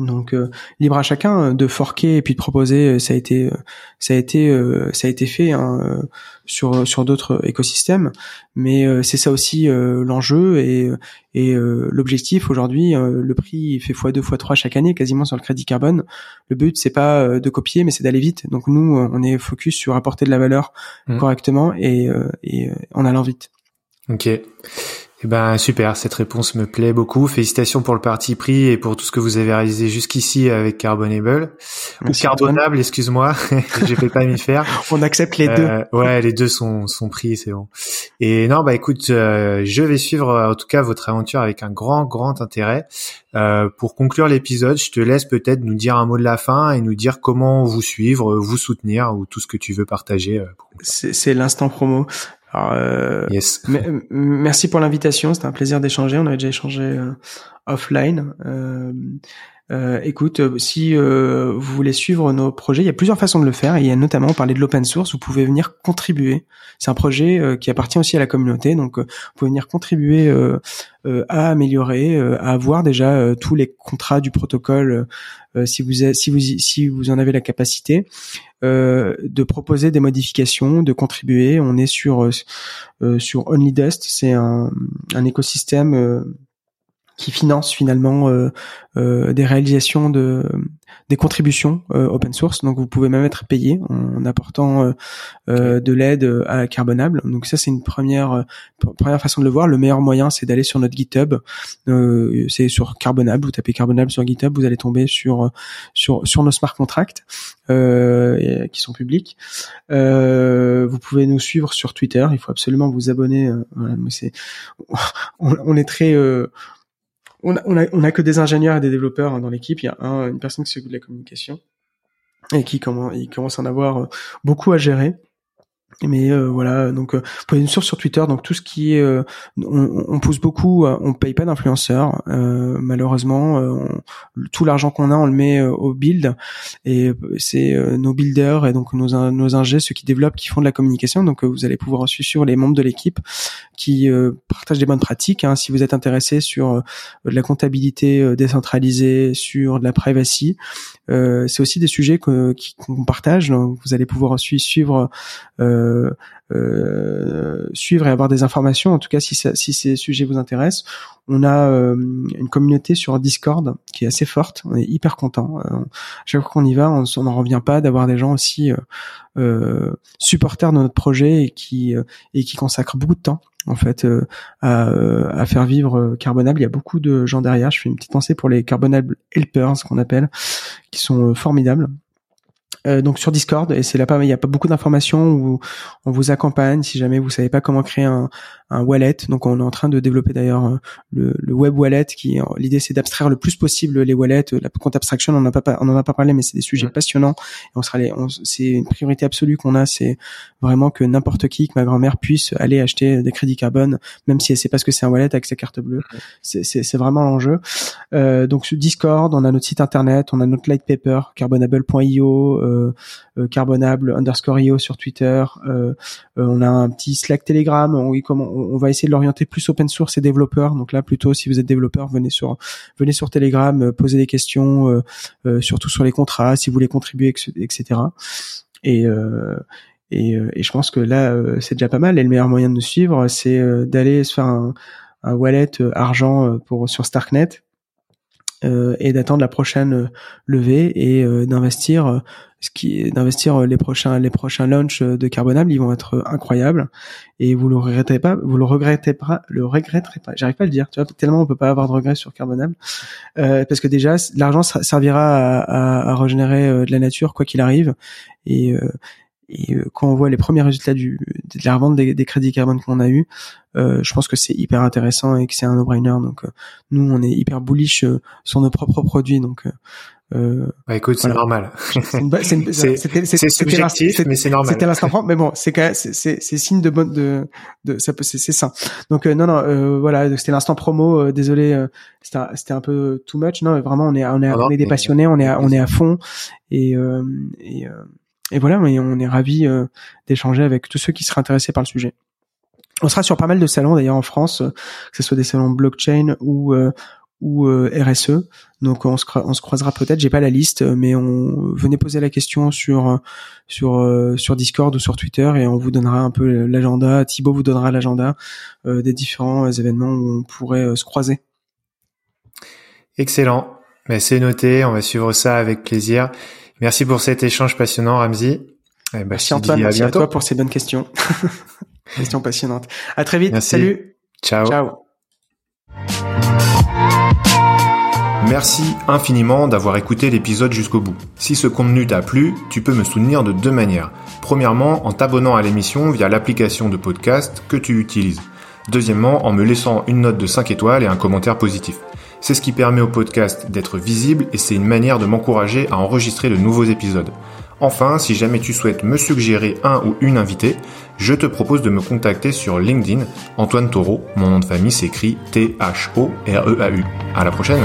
Speaker 2: Donc euh, libre à chacun de forquer et puis de proposer. Euh, ça a été, euh, ça a été, ça a été fait hein, sur sur d'autres écosystèmes, mais c'est ça aussi l'enjeu et et l'objectif aujourd'hui. le prix fait fois 2 fois 3 chaque année quasiment sur le crédit carbone. Le but c'est pas de copier, mais c'est d'aller vite. Donc nous on est focus sur apporter de la valeur mmh. correctement et et en allant vite.
Speaker 1: Ok. Eh ben super, cette réponse me plaît beaucoup. Félicitations pour le parti pris et pour tout ce que vous avez réalisé jusqu'ici avec Carbonable ou Carbonable, excuse-moi, j'ai fait pas m'y faire.
Speaker 2: On accepte les deux. Euh,
Speaker 1: ouais, les deux sont sont pris, c'est bon. Et non, bah écoute, euh, je vais suivre en tout cas votre aventure avec un grand grand intérêt. Euh, pour conclure l'épisode, je te laisse peut-être nous dire un mot de la fin et nous dire comment vous suivre, vous soutenir ou tout ce que tu veux partager.
Speaker 2: C'est l'instant promo. Alors, euh, merci pour l'invitation, c'était un plaisir d'échanger. On avait déjà échangé euh, offline. Euh, Euh, écoute, euh, si euh, vous voulez suivre nos projets, il y a plusieurs façons de le faire. Il y a notamment parler de l'open source. Vous pouvez venir contribuer. C'est un projet qui appartient aussi à la communauté, donc vous pouvez venir contribuer à améliorer, à avoir déjà tous les contrats du protocole si vous si vous si vous en avez la capacité. de proposer des modifications, de contribuer. On est sur sur OnlyDust, c'est un, un écosystème qui finance finalement euh, euh, des réalisations de des contributions euh, open source. Donc vous pouvez même être payé en, apportant de l'aide à Carbonable. Donc ça c'est une première première façon de le voir. Le meilleur moyen c'est d'aller sur notre GitHub. c'est sur Carbonable. Vous tapez Carbonable sur GitHub, vous allez tomber sur sur sur nos smart contracts qui sont publics. vous pouvez nous suivre sur Twitter. Il faut absolument vous abonner. Voilà, c'est on, on, est très on a, on a, que des ingénieurs et des développeurs hein, dans l'équipe. Il y a une personne qui s'occupe de la communication et qui commence à en avoir euh, beaucoup à gérer. Mais euh, voilà, donc euh, vous pouvez nous sur Twitter. Donc tout ce qui euh, on, on, pousse beaucoup, on paye pas d'influenceurs. malheureusement, tout l'argent qu'on a, on le met au build. Et c'est nos builders et donc nos nos ingés, ceux qui développent, qui font de la communication. Donc vous allez pouvoir suivre les membres de l'équipe qui partagent des bonnes pratiques. Hein. Si vous êtes intéressé sur de la comptabilité décentralisée, sur de la privacy, c'est aussi des sujets qu'on partage. Donc vous allez pouvoir suivre. Euh, euh, suivre et avoir des informations. En tout cas, si, ces sujets vous intéressent, on a euh, une communauté sur Discord qui est assez forte. On est hyper content. chaque fois qu'on y va, on n'en revient pas d'avoir des gens aussi supporters de notre projet et qui et qui consacrent beaucoup de temps en fait à, à, faire vivre Carbonable. Il y a beaucoup de gens derrière. Je fais une petite pensée pour les Carbonable Helpers, qu'on appelle, qui sont formidables. Euh, donc sur Discord et c'est là pas il y a pas beaucoup d'informations où on vous accompagne si jamais vous savez pas comment créer un, un wallet. Donc on est en train de développer d'ailleurs euh, le, le, web wallet qui l'idée c'est d'abstraire le plus possible les wallets. La compte abstraction on en a pas on en a pas parlé mais c'est des sujets passionnants. Et on sera les, c'est une priorité absolue qu'on a, c'est vraiment que n'importe qui, que ma grand-mère puisse aller acheter des crédits carbone même si elle sait pas ce que c'est un wallet avec sa carte bleue. C'est c'est vraiment l'enjeu. Euh, donc sur Discord, on a notre site internet, on a notre light paper carbonable.io, euh, carbonable underscore io sur Twitter. Euh, on a un petit Slack Telegram. On, va essayer de l'orienter plus open source et développeurs. Donc là, plutôt, si vous êtes développeur, venez sur Telegram, euh, posez des questions, euh, euh, surtout sur les contrats, si vous voulez contribuer, etc. Et je pense que là, c'est déjà pas mal. Et le meilleur moyen de nous suivre, c'est d'aller se faire un, wallet argent sur Starknet et d'attendre la prochaine levée et d'investir ce qui est d'investir les prochains les prochains launchs de Carbonable, ils vont être incroyables. Et vous le regrettez pas, vous le regrettez pas, le regretterez pas. J'arrive pas à le dire, tu vois, tellement on peut pas avoir de regrets sur Carbonable. Euh, parce que déjà l'argent servira à, à, régénérer euh, de la nature quoi qu'il arrive. Et euh, et euh, quand on voit les premiers résultats du, de la revente des, des crédits carbone qu'on a eu, euh, je pense que c'est hyper intéressant et que c'est un no-brainer. Donc nous, on est hyper bullish sur nos propres produits. Donc
Speaker 1: euh, bah écoute, c'est normal.
Speaker 2: C'est
Speaker 1: subjectif, mais c'est normal.
Speaker 2: C'était l'instant mais bon, c'est c'est c'est signe de bonne de de ça peut c'est ça. Donc euh, non non euh, voilà, c'était l'instant promo. Euh, désolé, euh, c'était un peu too much. Non, vraiment on est on est on est des passionnés, on est à, on est à fond et et et voilà, on est ravi d'échanger avec tous ceux qui seraient intéressés par le sujet. On sera sur pas mal de salons d'ailleurs en France, que ce soit des salons blockchain ou euh, RSE. Donc on se, croisera peut-être. J'ai pas la liste, mais on venez poser la question sur sur euh, Discord ou sur Twitter et on vous donnera un peu l'agenda. Thibaut vous donnera l'agenda euh, des différents événements où on pourrait se croiser.
Speaker 1: Excellent. Mais ben, c'est noté. On va suivre ça avec plaisir. Merci pour cet échange passionnant, Ramzi.
Speaker 2: Eh ben, merci Antoine. merci à toi pour ces bonnes questions. questions passionnantes. À très vite. Salut.
Speaker 1: Ciao. Ciao. Merci infiniment d'avoir écouté l'épisode jusqu'au bout. Si ce contenu t'a plu, tu peux me soutenir de deux manières. Premièrement, en t'abonnant à l'émission via l'application de podcast que tu utilises. Deuxièmement, en me laissant une note de 5 étoiles et un commentaire positif. C'est ce qui permet au podcast d'être visible et c'est une manière de m'encourager à enregistrer de nouveaux épisodes. Enfin, si jamais tu souhaites me suggérer un ou une invitée, je te propose de me contacter sur LinkedIn. Antoine Taureau, mon nom de famille s'écrit T-H-O-R-E-A-U. À la prochaine!